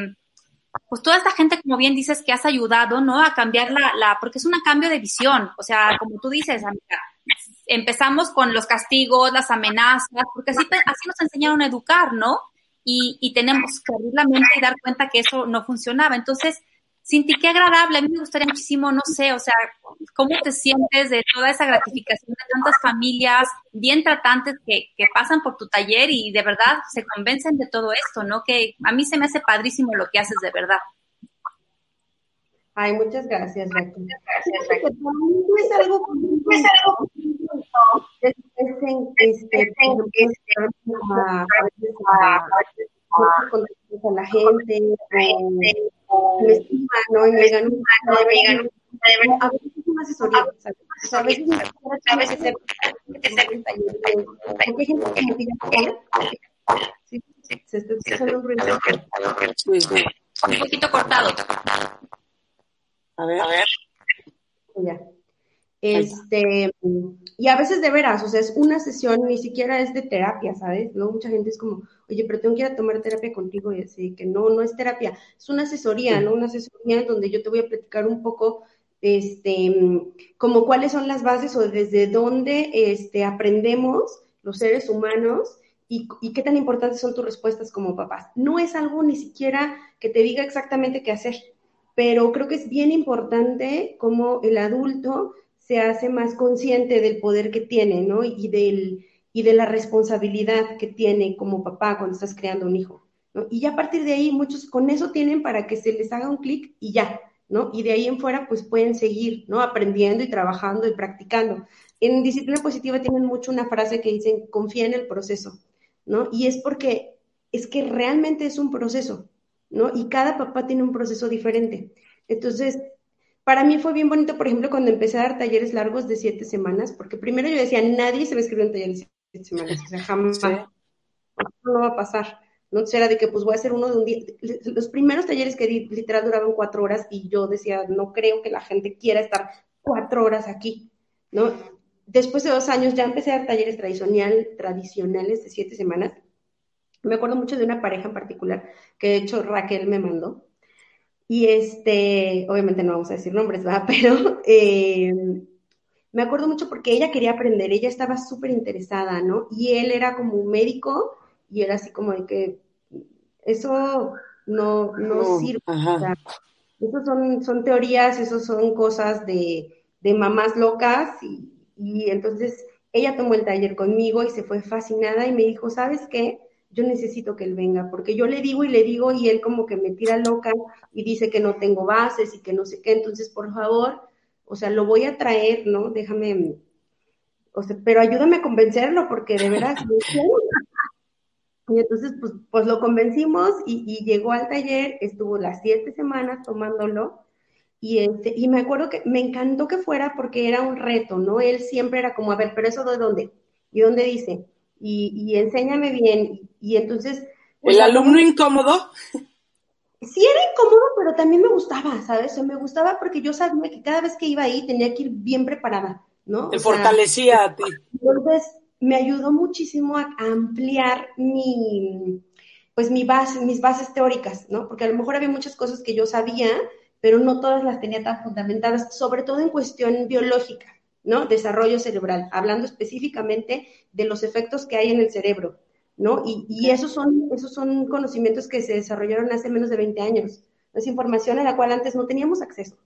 pues toda esta gente, como bien dices, que has ayudado, ¿no? A cambiar la, la, porque es un cambio de visión, o sea, como tú dices, amiga, empezamos con los castigos, las amenazas, porque así, así nos enseñaron a educar, ¿no? y, y tenemos que abrir la mente y dar cuenta que eso no funcionaba. Entonces, Cinti, qué agradable. A mí me gustaría muchísimo, no sé, o sea, cómo te sientes de toda esa gratificación de tantas familias bien tratantes que, que pasan por tu taller y de verdad se convencen de todo esto, ¿no? Que a mí se me hace padrísimo lo que haces de verdad. Ay, muchas gracias. Muchas gracias, es algo, es algo es, este, a la gente, me estiman, ¿no? Y me digan, no, me digan, a veces es una asesoría, a veces a veces se porque hay gente que me pide sí, se está escuchando un ruido. Un poquito cortado. A ver, a ver. Ya. Este, y a veces de veras, o sea, es una sesión, ni siquiera es de terapia, ¿sabes? Luego mucha gente es como, oye, pero tengo que ir a tomar terapia contigo y así, que no, no es terapia, es una asesoría, ¿no? Una asesoría donde yo te voy a platicar un poco, este, como cuáles son las bases o desde dónde, este, aprendemos los seres humanos y, y qué tan importantes son tus respuestas como papás. No es algo ni siquiera que te diga exactamente qué hacer, pero creo que es bien importante como el adulto se hace más consciente del poder que tiene, ¿no? Y, del, y de la responsabilidad que tiene como papá cuando estás creando un hijo. Y ya a partir de ahí, muchos con eso tienen para que se les haga un clic y ya, ¿no? Y de ahí en fuera, pues pueden seguir, ¿no? Aprendiendo y trabajando y practicando. En disciplina positiva tienen mucho una frase que dicen, confía en el proceso, ¿no? Y es porque es que realmente es un proceso, ¿no? Y cada papá tiene un proceso diferente. Entonces, para mí fue bien bonito, por ejemplo, cuando empecé a dar talleres largos de siete semanas, porque primero yo decía, nadie se va a escribir un taller de siete semanas, o sea, jamás, no va a pasar. ¿no? Entonces era de que pues voy a hacer uno de un día. Los primeros talleres que di literal duraban cuatro horas y yo decía, no creo que la gente quiera estar cuatro horas aquí, ¿no? Después de dos años ya empecé a dar talleres tradicional, tradicionales de siete semanas. Me acuerdo mucho de una pareja en particular que de hecho Raquel me mandó, y este, obviamente no vamos a decir nombres, ¿verdad? Pero eh, me acuerdo mucho porque ella quería aprender, ella estaba súper interesada, ¿no? Y él era como un médico y era así como de que eso no, no, sirve. O sea, eso son, son teorías, eso son cosas de, de mamás locas y, y entonces ella tomó el taller conmigo y se fue fascinada y me dijo, ¿sabes qué? Yo necesito que él venga, porque yo le digo y le digo y él como que me tira loca y dice que no tengo bases y que no sé qué, entonces por favor, o sea, lo voy a traer, ¿no? Déjame, o sea, pero ayúdame a convencerlo porque de veras... y entonces, pues, pues lo convencimos y, y, llegó al taller, estuvo las siete semanas tomándolo y, este, y me acuerdo que me encantó que fuera porque era un reto, ¿no? Él siempre era como, a ver, pero eso de dónde? ¿Y dónde dice? Y, y enséñame bien. Y, entonces... ¿El alumno incómodo? Sí era incómodo, pero también me gustaba, ¿sabes? O me gustaba porque yo sabía que cada vez que iba ahí tenía que ir bien preparada, ¿no? Te fortalecía a ti. Entonces, me ayudó muchísimo a ampliar mi, pues mi base, mis bases teóricas, ¿no? Porque a lo mejor había muchas cosas que yo sabía, pero no todas las tenía tan fundamentadas, sobre todo en cuestión biológica, ¿no? Desarrollo cerebral, hablando específicamente de los efectos que hay en el cerebro, ¿no? Y, esos, son, esos son conocimientos que se desarrollaron hace menos de 20 años. Es información a la cual antes no teníamos acceso,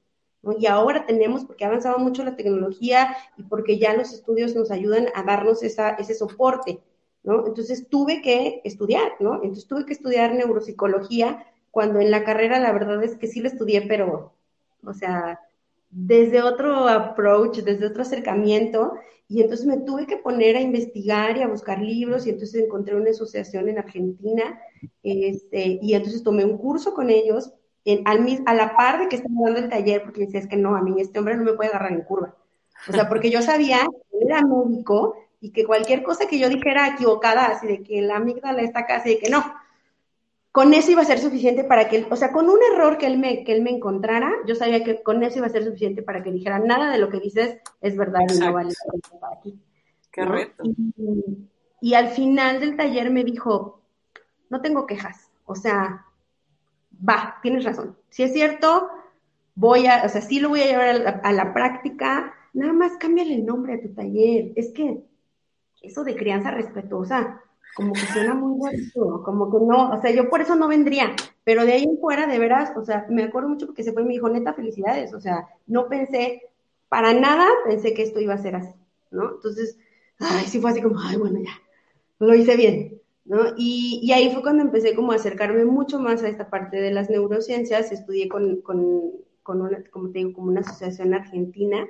¿no? Y ahora tenemos porque ha avanzado mucho la tecnología y porque ya los estudios nos ayudan a darnos esa, ese soporte, ¿no? Entonces tuve que estudiar, ¿no? Entonces tuve que estudiar neuropsicología cuando en la carrera la verdad es que sí lo estudié, pero, o sea, desde otro approach, desde otro acercamiento, y entonces me tuve que poner a investigar y a buscar libros, y entonces encontré una asociación en Argentina, este, y entonces tomé un curso con ellos, en, al, a la par de que estaba dando el taller, porque decía, es que no, a mí este hombre no me puede agarrar en curva. O sea, porque yo sabía que era médico y que cualquier cosa que yo dijera equivocada, así de que la amígdala está acá, así de que no, con eso iba a ser suficiente para que él, o sea, con un error que él me, que él me encontrara, yo sabía que con eso iba a ser suficiente para que dijera nada de lo que dices es verdad y no vale para aquí. Qué reto. Y, al final del taller me dijo, no tengo quejas, o sea, va, tienes razón. Si es cierto, voy a, o sea, sí lo voy a llevar a la, a la práctica, nada más cámbiale el nombre a tu taller. Es que eso de crianza respetuosa, como que suena muy bonito, como que no, o sea, yo por eso no vendría, pero de ahí en fuera, de veras, o sea, me acuerdo mucho porque se fue y me dijo, neta, felicidades, o sea, no pensé, para nada pensé que esto iba a ser así, ¿no? Entonces, ay, sí fue así como, ay, bueno, ya, lo hice bien, ¿no? Y, y ahí fue cuando empecé como a acercarme mucho más a esta parte de las neurociencias, estudié con, con, con una, como te digo, como una asociación argentina,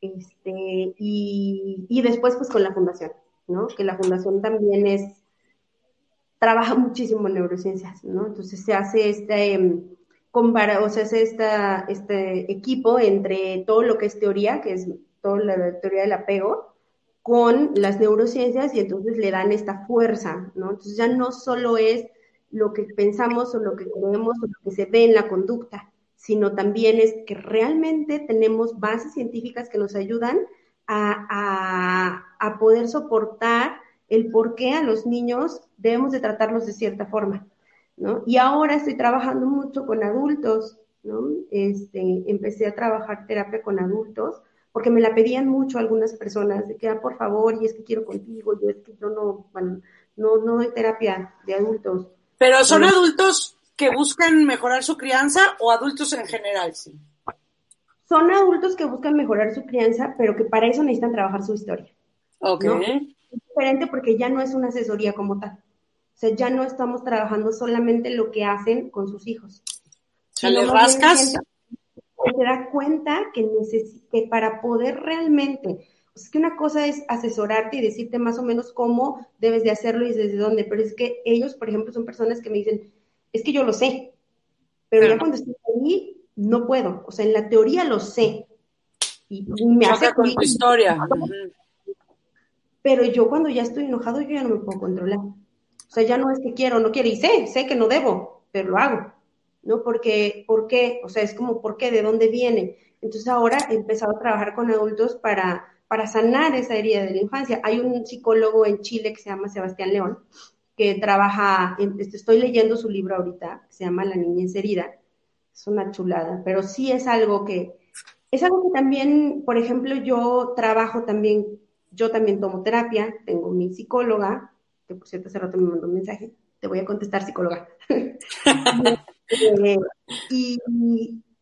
este, y, y después pues con la fundación, ¿no? Que la fundación también es, trabaja muchísimo en neurociencias, ¿no? Entonces se hace este, em, compara, se hace esta, este equipo entre todo lo que es teoría, que es toda la teoría del apego, con las neurociencias y entonces le dan esta fuerza. Entonces ya no solo es lo que pensamos o lo que creemos o lo que se ve en la conducta, sino también es que realmente tenemos bases científicas que nos ayudan a, poder soportar el por qué a los niños debemos de tratarlos de cierta forma, ¿no? Y ahora estoy trabajando mucho con adultos, ¿no? Este, empecé a trabajar terapia con adultos porque me la pedían mucho algunas personas, de que, ah, por favor, y es que quiero contigo, yo es que yo no, bueno, no, no doy terapia de adultos. Pero son adultos que buscan mejorar su crianza o adultos en general, sí son adultos que buscan mejorar su crianza, pero que para eso necesitan trabajar su historia. Ok. Es diferente porque ya no es una asesoría como tal. O sea, ya no estamos trabajando solamente lo que hacen con sus hijos. ¿Se les rascas? Se da cuenta que, que para poder realmente, es que una cosa es asesorarte y decirte más o menos cómo debes de hacerlo y desde dónde, pero es que ellos, por ejemplo, son personas que me dicen, es que yo lo sé, pero, pero ya cuando estoy ahí, no puedo. O sea, en la teoría lo sé. Y, me hace con tu historia. Pero yo cuando ya estoy enojado, yo ya no me puedo controlar. O sea, ya no es que quiero, no quiero, y sé, sé que no debo, pero lo hago. ¿No? Porque, ¿por qué? O sea, es como, ¿por qué? ¿De dónde viene? Entonces ahora he empezado a trabajar con adultos para, para sanar esa herida de la infancia. Hay un psicólogo en Chile que se llama Sebastián León, que trabaja, este, estoy leyendo su libro ahorita, que se llama La niñez herida, es una chulada, pero sí es algo que, es algo que también, por ejemplo, yo trabajo también, yo también tomo terapia, tengo mi psicóloga, que por cierto hace rato me mandó un mensaje, te voy a contestar psicóloga. Eh, y,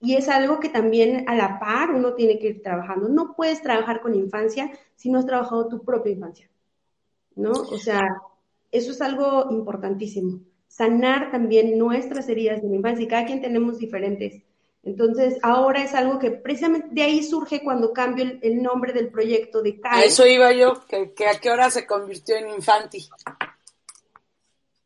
y, es algo que también a la par uno tiene que ir trabajando. No puedes trabajar con infancia si no has trabajado tu propia infancia, ¿no? O sea, eso es algo importantísimo sanar también nuestras heridas de la infancia y cada quien tenemos diferentes. Entonces, ahora es algo que precisamente de ahí surge cuando cambio el, nombre del proyecto de CAE. A eso iba yo, que, a qué hora se convirtió en Infanti.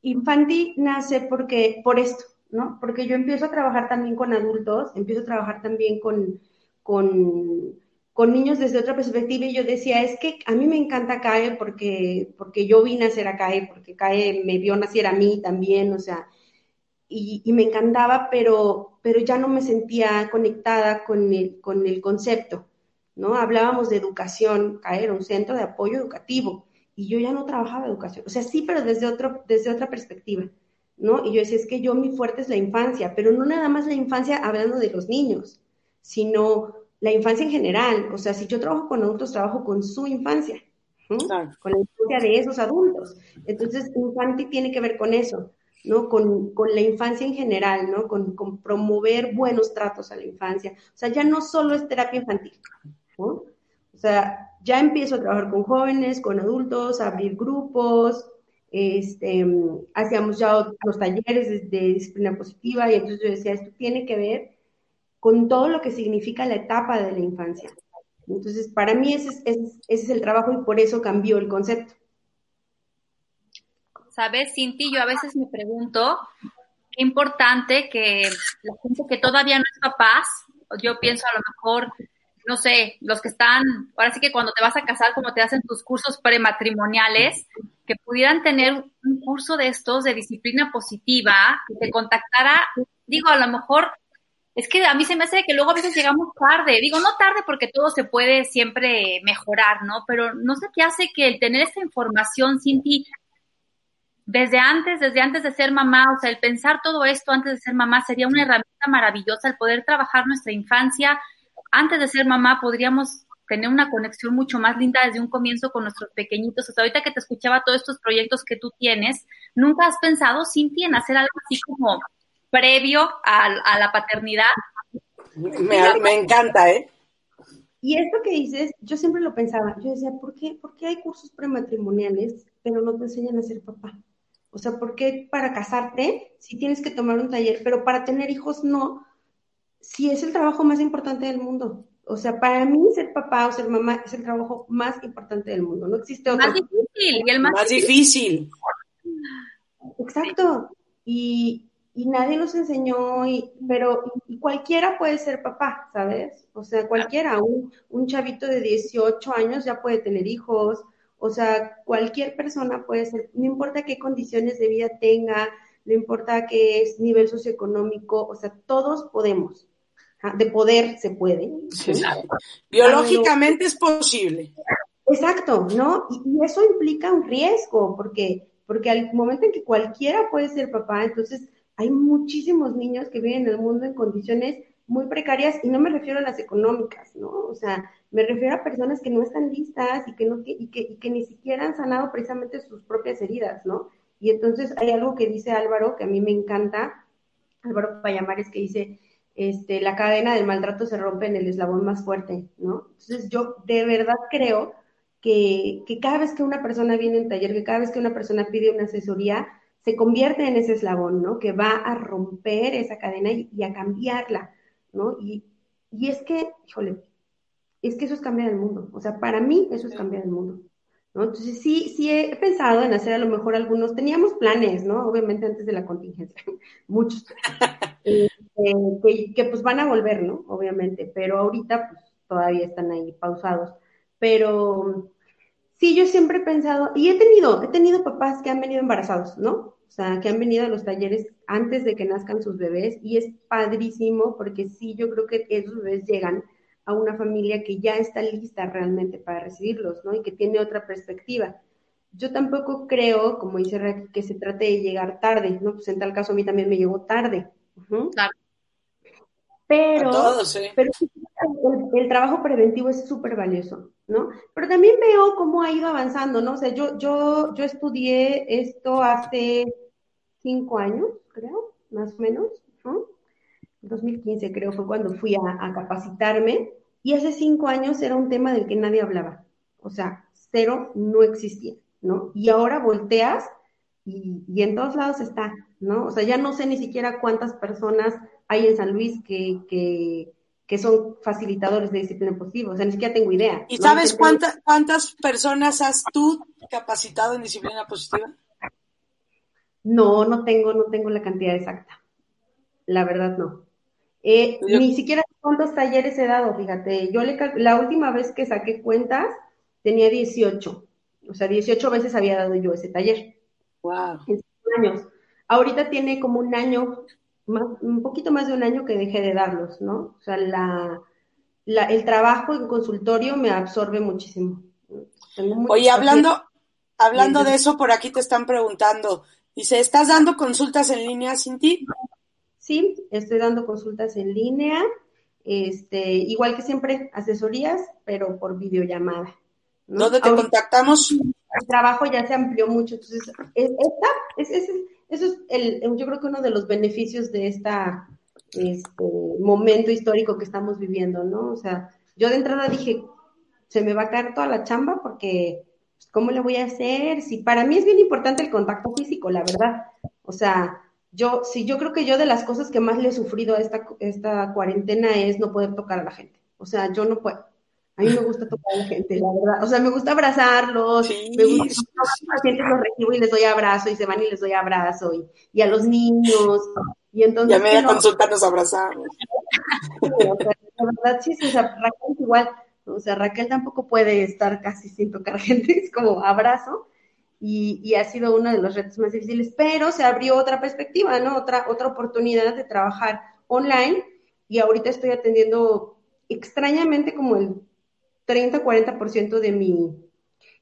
Infanti nace porque, por esto, ¿no? Porque yo empiezo a trabajar también con adultos, empiezo a trabajar también con, con con niños desde otra perspectiva y yo decía, es que a mí me encanta CAE porque, porque yo vine a ser a CAE, porque CAE me vio nacer a mí también, o sea, y, me encantaba, pero, pero ya no me sentía conectada con el, con el concepto, ¿no? Hablábamos de educación, CAE era un centro de apoyo educativo, y yo ya no trabajaba educación, o sea, sí, pero desde, otro, desde otra perspectiva, ¿no? Y yo decía, es que yo mi fuerte es la infancia, pero no nada más la infancia hablando de los niños, sino la infancia en general. O sea, si yo trabajo con adultos, trabajo con su infancia, con la infancia de esos adultos. Entonces, infantil tiene que ver con eso, ¿no? Con, la infancia en general, ¿no? Con, promover buenos tratos a la infancia. O sea, ya no solo es terapia infantil, ¿no? O sea, ya empiezo a trabajar con jóvenes, con adultos, a abrir grupos, este, hacíamos ya los talleres de, de, disciplina positiva y entonces yo decía, esto tiene que ver con todo lo que significa la etapa de la infancia. Entonces, para mí ese es, el trabajo y por eso cambió el concepto. Sabes, Cinti, yo a veces me pregunto qué importante que la gente que todavía no es papás, yo pienso a lo mejor, no sé, los que están, ahora sí que cuando te vas a casar, como te hacen tus cursos prematrimoniales, que pudieran tener un curso de estos de disciplina positiva, que te contactara, digo, a lo mejor es que a mí se me hace que luego a veces llegamos tarde. Digo, no tarde porque todo se puede siempre mejorar, ¿no? Pero no sé qué hace que el tener esta información, Cinti, desde antes, desde antes de ser mamá, o sea, el pensar todo esto antes de ser mamá sería una herramienta maravillosa, el poder trabajar nuestra infancia. Antes de ser mamá podríamos tener una conexión mucho más linda desde un comienzo con nuestros pequeñitos. Hasta ahorita que te escuchaba todos estos proyectos que tú tienes, ¿nunca has pensado, Cintia, en hacer algo así como previo a, la paternidad? Me, me encanta, ¿eh? Y esto que dices, yo siempre lo pensaba, yo decía, ¿por qué, ¿por qué hay cursos prematrimoniales, pero no te enseñan a ser papá? O sea, ¿por qué para casarte si tienes que tomar un taller, pero para tener hijos no? Si es el trabajo más importante del mundo. O sea, para mí ser papá o ser mamá es el trabajo más importante del mundo. No existe otro. Más difícil. Y el más, difícil. Exacto. Y, y nadie nos enseñó, y, pero y cualquiera puede ser papá, ¿sabes? O sea, cualquiera, un, un chavito de 18 años ya puede tener hijos, o sea, cualquier persona puede ser, no importa qué condiciones de vida tenga, no importa qué es nivel socioeconómico, o sea, todos podemos. De poder se puede. Biológicamente es posible. Exacto, ¿no? Y, y, eso implica un riesgo, porque, porque al momento en que cualquiera puede ser papá, entonces hay muchísimos niños que viven en el mundo en condiciones muy precarias y no me refiero a las económicas, ¿no? O sea, me refiero a personas que no están listas y que, no, y y que ni siquiera han sanado precisamente sus propias heridas, ¿no? Y entonces hay algo que dice Álvaro que a mí me encanta, Álvaro Payamares, que dice, este, la cadena del maltrato se rompe en el eslabón más fuerte, ¿no? Entonces yo de verdad creo que, que cada vez que una persona viene en taller, que cada vez que una persona pide una asesoría, se convierte en ese eslabón, ¿no? Que va a romper esa cadena y, a cambiarla, ¿no? Y, y, es que, híjole, es que eso es cambiar el mundo. O sea, para mí eso es cambiar el mundo, ¿no? Entonces sí, sí he pensado en hacer a lo mejor algunos, teníamos planes, ¿no? Obviamente antes de la contingencia, muchos, eh, que, que, pues van a volver, ¿no? Obviamente, pero ahorita pues todavía están ahí pausados. Pero Sí, yo siempre he pensado, y he tenido, he tenido papás que han venido embarazados, ¿no? O sea, que han venido a los talleres antes de que nazcan sus bebés, y es padrísimo porque sí, yo creo que esos bebés llegan a una familia que ya está lista realmente para recibirlos, ¿no? Y que tiene otra perspectiva. Yo tampoco creo, como dice que se trate de llegar tarde, ¿no? Pues en tal caso a mí también me llegó tarde. Pero, pero el, trabajo preventivo es súper valioso, ¿no? Pero también veo cómo ha ido avanzando, ¿no? O sea, yo, yo, yo estudié esto hace cinco años, creo, más o menos, ¿no? 2015 creo fue cuando fui a, capacitarme y hace cinco años era un tema del que nadie hablaba. O sea, cero no existía, ¿no? Y ahora volteas y, y en todos lados está, ¿no? O sea, ya no sé ni siquiera cuántas personas hay en San Luis que, que, que son facilitadores de disciplina positiva. O sea, ni siquiera tengo idea. ¿Y sabes cuántas cuántas personas has tú capacitado en disciplina positiva? No, no tengo, no tengo la cantidad exacta. La verdad no. Eh, Ni siquiera cuántos talleres he dado, fíjate. Yo le la última vez que saqué cuentas tenía 18. O sea, 18 veces había dado yo ese taller. Wow. En años. Ahorita tiene como un año un poquito más de un año que dejé de darlos, ¿no? O sea, la, el trabajo en consultorio me absorbe muchísimo. Oye, hablando, hablando de eso, por aquí te están preguntando, dice, ¿estás dando consultas en línea, Cinti? Sí, estoy dando consultas en línea, este, igual que siempre, asesorías, pero por videollamada. ¿Dónde te contactamos? El trabajo ya se amplió mucho, entonces, esta, es, es, eso es el, yo creo que uno de los beneficios de esta este, momento histórico que estamos viviendo, ¿no? O sea, yo de entrada dije, se me va a caer toda la chamba porque, pues, ¿cómo le voy a hacer? Si para mí es bien importante el contacto físico, la verdad. O sea, yo, sí, yo creo que yo de las cosas que más le he sufrido a esta, esta cuarentena es no poder tocar a la gente. O sea, yo no puedo. A mí me gusta tocar a la gente, la verdad. O sea, me gusta abrazarlos, me gusta, a los pacientes los recibo y les doy abrazo, y se van y les doy abrazo, y, y a los niños. Y entonces. Ya media consulta nos abrazamos. o sea, la verdad, sí, sí, o sea, Raquel igual. O sea, Raquel tampoco puede estar casi sin tocar gente, es como abrazo. Y, y, ha sido uno de los retos más difíciles, pero se abrió otra perspectiva, ¿no? Otra, otra oportunidad de trabajar online y ahorita estoy atendiendo extrañamente como el 30-40% de, mi,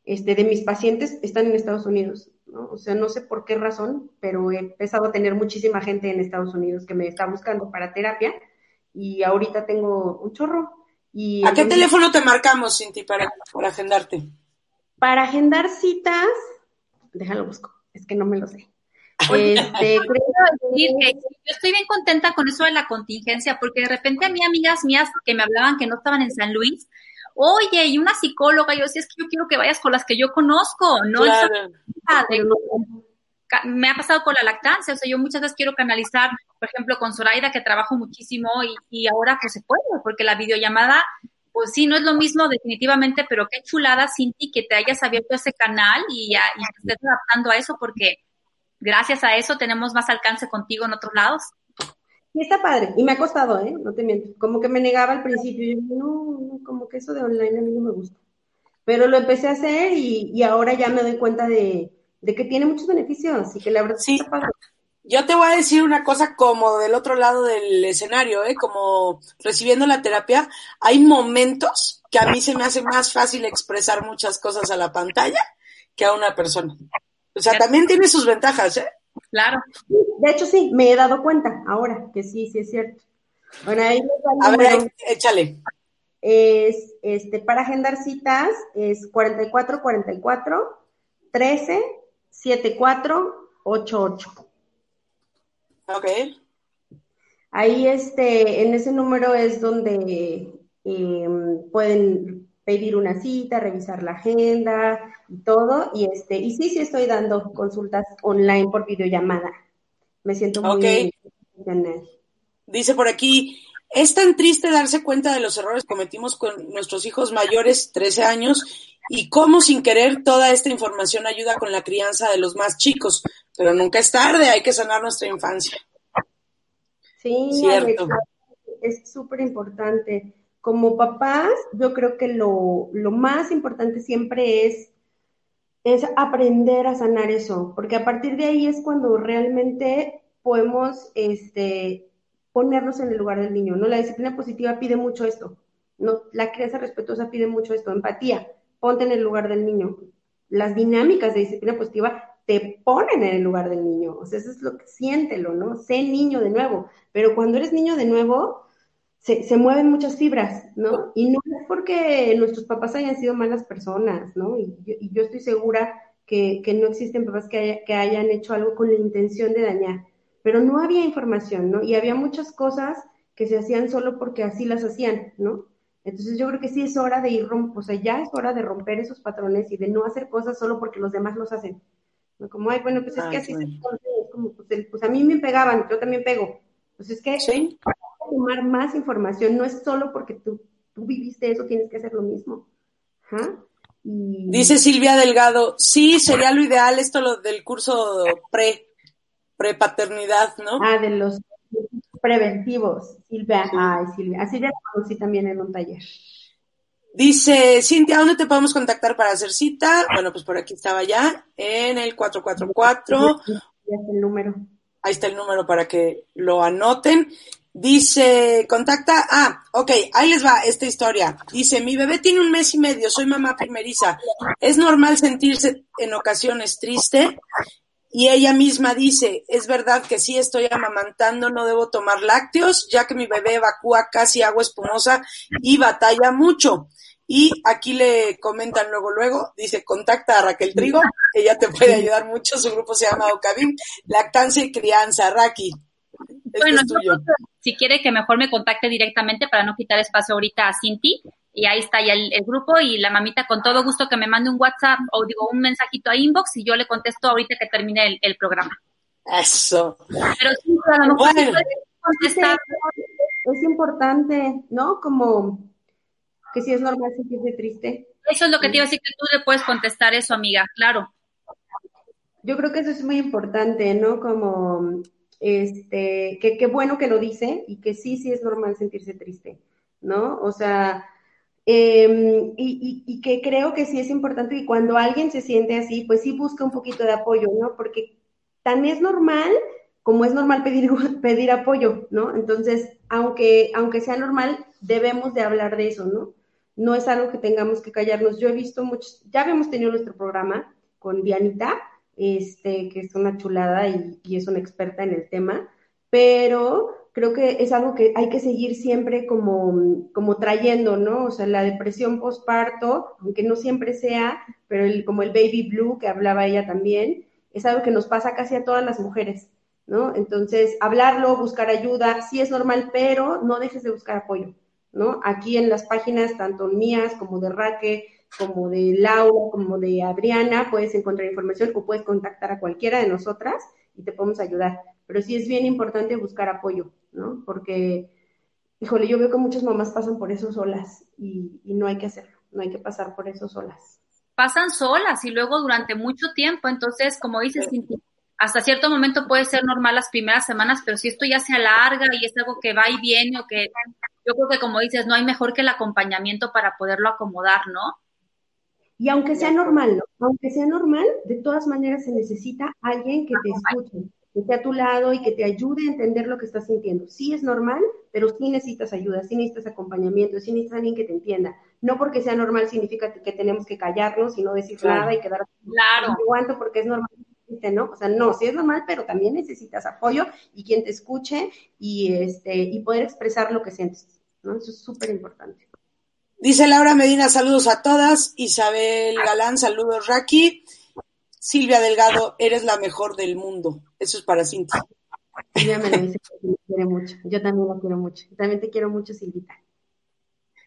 este, de mis pacientes están en Estados Unidos, ¿no? O sea, no sé por qué razón, pero he empezado a tener muchísima gente en Estados Unidos que me está buscando para terapia y ahorita tengo un chorro Y ¿A qué entonces, teléfono te marcamos, Cinti, para, para agendarte? Para agendar citas, déjalo busco, es que no me lo sé. Este, decir que yo estoy bien contenta con eso de la contingencia, porque de repente a mí amigas mías que me hablaban que no estaban en San Luis, oye, y una psicóloga, yo decía, es que yo quiero que vayas con las que yo conozco, no Claro. De- me ha pasado con la lactancia, o sea, yo muchas veces quiero canalizar, por ejemplo, con Zoraida, que trabajo muchísimo, y, y ahora pues se puede, porque la videollamada, pues sí, no es lo mismo definitivamente, pero qué chulada, Cinti, que te hayas abierto ese canal y, ya- y estés adaptando a eso, porque gracias a eso tenemos más alcance contigo en otros lados. Sí, está padre. Y me ha costado, ¿eh? No te miento. Como que me negaba al principio. Yo dije, no, no, como que eso de online a mí no me gusta. Pero lo empecé a hacer y, y ahora ya me doy cuenta de, de que tiene muchos beneficios y que la verdad Sí. está padre. Yo te voy a decir una cosa como del otro lado del escenario, ¿eh? como recibiendo la terapia, hay momentos que a mí se me hace más fácil expresar muchas cosas a la pantalla que a una persona. O sea, también tiene sus ventajas, ¿eh? Claro. De hecho, sí, me he dado cuenta ahora que sí, sí es cierto. Bueno, ahí A ver, échale. es este para agendar citas es 44 44 13 74 88. Ok. Ahí este en ese número es donde eh, pueden pedir una cita, revisar la agenda y todo y este y sí sí estoy dando consultas online por videollamada. Me siento muy Ok. profesional. Dice por aquí, es tan triste darse cuenta de los errores que cometimos con nuestros hijos mayores, 13 años, y cómo sin querer toda esta información ayuda con la crianza de los más chicos. Pero nunca es tarde, hay que sanar nuestra infancia. Sí, Cierto. Es súper importante. Como papás, yo creo que lo, lo más importante siempre es, es aprender a sanar eso, porque a partir de ahí es cuando realmente podemos este, ponernos en el lugar del niño, ¿no? La disciplina positiva pide mucho esto, ¿no? La crianza respetuosa pide mucho esto, empatía, ponte en el lugar del niño. Las dinámicas de disciplina positiva te ponen en el lugar del niño, o sea, eso es lo que siéntelo, ¿no? Sé niño de nuevo, pero cuando eres niño de nuevo, se, se mueven muchas fibras, ¿no? Y no es porque nuestros papás hayan sido malas personas, ¿no? Y yo, y yo estoy segura que, que, no existen papás que, haya, que hayan hecho algo con la intención de dañar, pero no había información, ¿no? Y había muchas cosas que se hacían solo porque así las hacían, ¿no? Entonces yo creo que sí es hora de ir, o sea, ya es hora de romper esos patrones y de no hacer cosas solo porque los demás los hacen. ¿no? Como, ay, bueno, pues es Ay, que así bueno. se como, pues, el, pues, a mí me pegaban, yo también pego. Pues es que ¿Sí? Tomar más información, no es solo porque tú, tú viviste eso, tienes que hacer lo mismo. ¿Ah? Y... Dice Silvia Delgado, sí, sería lo ideal esto lo del curso pre, prepaternidad, ¿no? Ah, de los preventivos, Silvia. Sí. Ay, Silvia. Así ya conocí también en un taller. Dice, Cintia, ¿dónde te podemos contactar para hacer cita? Bueno, pues por aquí estaba ya, en el 444. Ahí está el número. Ahí está el número para que lo anoten. Dice, contacta, ah, ok, ahí les va esta historia. Dice, mi bebé tiene un mes y medio, soy mamá primeriza. Es normal sentirse en ocasiones triste. Y ella misma dice, es verdad que sí estoy amamantando, no debo tomar lácteos, ya que mi bebé evacúa casi agua espumosa y batalla mucho. Y aquí le comentan luego, luego, dice, contacta a Raquel Trigo, ella te puede ayudar mucho, su grupo se llama Ocavim, Lactancia y Crianza, Raki. Este bueno, yo, si quiere que mejor me contacte directamente para no quitar espacio ahorita a Cinti, y ahí está ya el, el, grupo y la mamita con todo gusto que me mande un WhatsApp o digo un mensajito a inbox y yo le contesto ahorita que termine el, el programa. Eso. Pero sí, a lo mejor bueno. contestar. Es importante, ¿no? Como que si es normal sentirse triste. Eso es lo que te iba a decir, que tú le puedes contestar eso, amiga, claro. Yo creo que eso es muy importante, ¿no? Como, este, que qué bueno que lo dice y que sí, sí es normal sentirse triste, ¿no? O sea, eh, y, y, y, que creo que sí es importante y cuando alguien se siente así, pues sí busca un poquito de apoyo, ¿no? Porque tan es normal como es normal pedir, pedir apoyo, ¿no? Entonces, aunque, aunque sea normal, debemos de hablar de eso, ¿no? No es algo que tengamos que callarnos. Yo he visto muchos, ya habíamos tenido nuestro programa con Dianita, este, que es una chulada y, y es una experta en el tema, pero creo que es algo que hay que seguir siempre como, como trayendo, ¿no? O sea, la depresión postparto, aunque no siempre sea, pero el, como el baby blue que hablaba ella también, es algo que nos pasa casi a todas las mujeres, ¿no? Entonces, hablarlo, buscar ayuda, sí es normal, pero no dejes de buscar apoyo, ¿no? Aquí en las páginas, tanto mías como de Raque, como de Laura, como de Adriana, puedes encontrar información o puedes contactar a cualquiera de nosotras y te podemos ayudar. Pero sí es bien importante buscar apoyo, ¿no? Porque, híjole, yo veo que muchas mamás pasan por eso solas y, no hay que hacerlo, no hay que pasar por eso solas. Pasan solas y luego durante mucho tiempo, entonces, como dices, hasta cierto momento puede ser normal las primeras semanas, pero si esto ya se alarga y es algo que va y viene o que yo creo que como dices, no hay mejor que el acompañamiento para poderlo acomodar, ¿no? Y aunque sea normal, ¿no? Aunque sea normal, de todas maneras se necesita alguien que te escuche, que esté a tu lado y que te ayude a entender lo que estás sintiendo. Sí es normal, pero sí necesitas ayuda, sí necesitas acompañamiento, sí necesitas alguien que te entienda. No porque sea normal significa que tenemos que callarnos y no decir nada y quedar claro. aguanto porque es normal. ¿no? O sea, no, sí es normal, pero también necesitas apoyo y quien te escuche y, este, y poder expresar lo que sientes, ¿no? Eso es súper importante. Dice Laura Medina, saludos a todas. Isabel Galán, saludos Raki. Silvia Delgado, eres la mejor del mundo. Eso es para Cintia. Silvia me lo dice que me quiere mucho. Yo también la quiero mucho. también te quiero mucho, Silvita.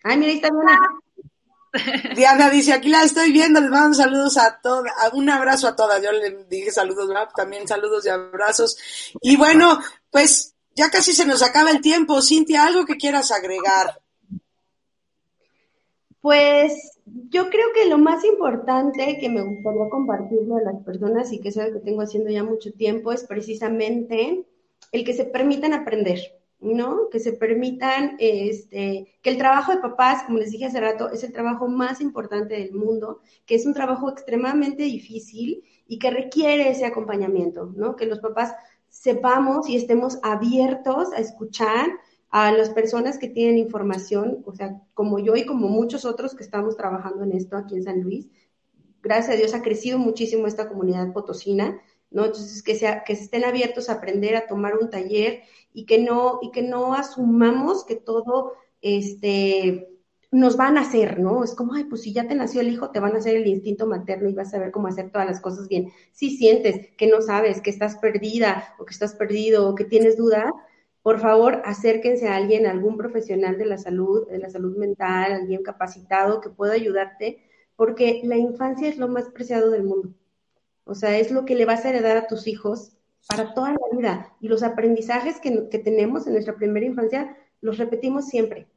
Ay, mira, ahí está Diana. Diana dice, aquí la estoy viendo, les mando saludos a todas, un abrazo a todas, yo le dije saludos, también saludos y abrazos. Y bueno, pues ya casi se nos acaba el tiempo. Cintia, ¿algo que quieras agregar? Pues yo creo que lo más importante que me gustaría compartirle a las personas y que es algo que tengo haciendo ya mucho tiempo es precisamente el que se permitan aprender, ¿no? Que se permitan, este, que el trabajo de papás, como les dije hace rato, es el trabajo más importante del mundo, que es un trabajo extremadamente difícil y que requiere ese acompañamiento, ¿no? Que los papás sepamos y estemos abiertos a escuchar, a las personas que tienen información, o sea, como yo y como muchos otros que estamos trabajando en esto aquí en San Luis. Gracias a Dios ha crecido muchísimo esta comunidad potosina, ¿no? Entonces, que, sea, que estén abiertos a aprender a tomar un taller y que no, y que no asumamos que todo, este, nos van a hacer, ¿no? Es como, ay, pues si ya te nació el hijo, te van a hacer el instinto materno y vas a saber cómo hacer todas las cosas bien. Si sientes que no sabes, que estás perdida o que estás perdido o que tienes duda, por favor, acérquense a alguien, algún profesional de la salud, de la salud mental, alguien capacitado que pueda ayudarte, porque la infancia es lo más preciado del mundo. O sea, es lo que le vas a heredar a tus hijos para toda la vida. Y los aprendizajes que, tenemos en nuestra primera infancia los repetimos siempre,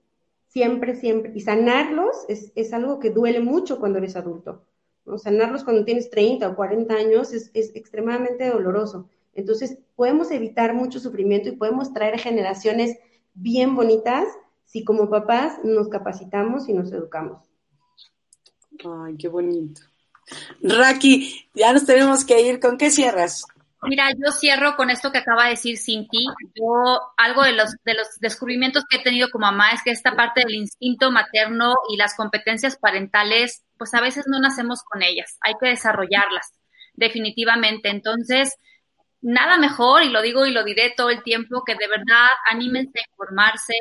siempre, siempre. Y sanarlos es, algo que duele mucho cuando eres adulto. Sanarlos cuando tienes 30 o 40 años es, es extremadamente doloroso. Entonces, podemos evitar mucho sufrimiento y podemos traer generaciones bien bonitas si como papás nos capacitamos y nos educamos. Ay, qué bonito. Raki, ya nos tenemos que ir. ¿Con qué cierras? Mira, yo cierro con esto que acaba de decir Cinti. Yo, algo de los, de los descubrimientos que he tenido como mamá es que esta parte del instinto materno y las competencias parentales, pues a veces no nacemos con ellas. Hay que desarrollarlas, definitivamente. Entonces, nada mejor, y lo digo y lo diré todo el tiempo, que de verdad anímense a informarse,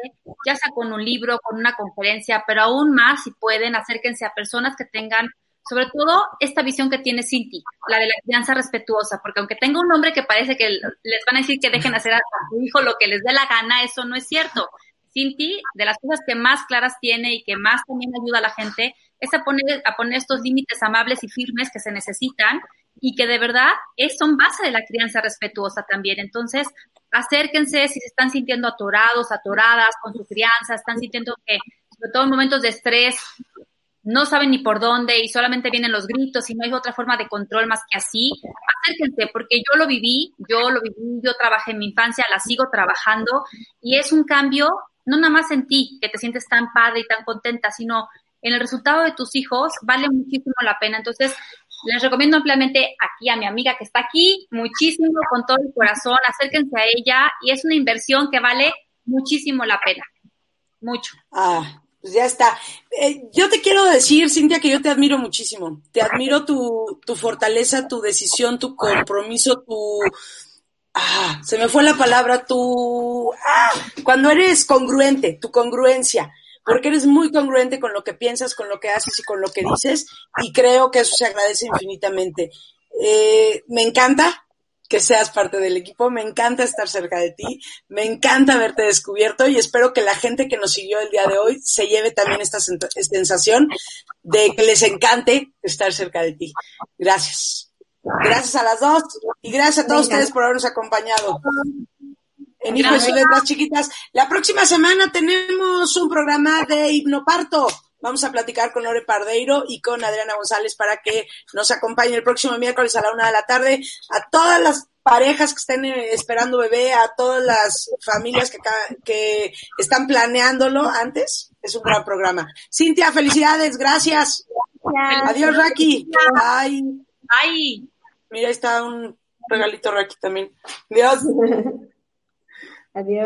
ya sea con un libro, con una conferencia, pero aún más, si pueden, acérquense a personas que tengan, sobre todo, esta visión que tiene Cinti, la de la crianza respetuosa, porque aunque tenga un nombre que parece que les van a decir que dejen hacer a su hijo lo que les dé la gana, eso no es cierto. Cinti, de las cosas que más claras tiene y que más también ayuda a la gente, es a poner, a poner estos límites amables y firmes que se necesitan y que de verdad son base de la crianza respetuosa también. Entonces, acérquense si se están sintiendo atorados, atoradas con su crianza, están sintiendo que, sobre todo en momentos de estrés, no saben ni por dónde y solamente vienen los gritos y no hay otra forma de control más que así, acérquense, porque yo lo viví, yo lo viví, yo trabajé en mi infancia, la sigo trabajando y es un cambio no nada más en ti, que te sientes tan padre y tan contenta, sino en el resultado de tus hijos, vale muchísimo la pena. Entonces, les recomiendo ampliamente aquí a mi amiga que está aquí, muchísimo, con todo el corazón, acérquense a ella y es una inversión que vale muchísimo la pena. Mucho. Ah, pues ya está. Eh, yo te quiero decir, Cintia, que yo te admiro muchísimo. Te admiro tu, tu fortaleza, tu decisión, tu compromiso, tu, ah, se me fue la palabra, tu, ah, cuando eres congruente, tu congruencia, porque eres muy congruente con lo que piensas, con lo que haces y con lo que dices, y creo que eso se agradece infinitamente. Eh, me encanta que seas parte del equipo, me encanta estar cerca de ti, me encanta haberte descubierto y espero que la gente que nos siguió el día de hoy se lleve también esta sensación de que les encante estar cerca de ti. Gracias. Gracias a las dos y gracias a todos ustedes por habernos acompañado. En Hijo y letras chiquitas. La próxima semana tenemos un programa de hipnoparto. Vamos a platicar con Lore Pardeiro y con Adriana González para que nos acompañe el próximo miércoles a la una de la tarde. A todas las parejas que estén eh, esperando bebé, a todas las familias que, que están planeándolo antes. Es un gran programa. Cintia, felicidades, gracias. Adiós, Raki. Bye. Bye. Mira, ahí está un regalito Raki también. Adiós. Adiós.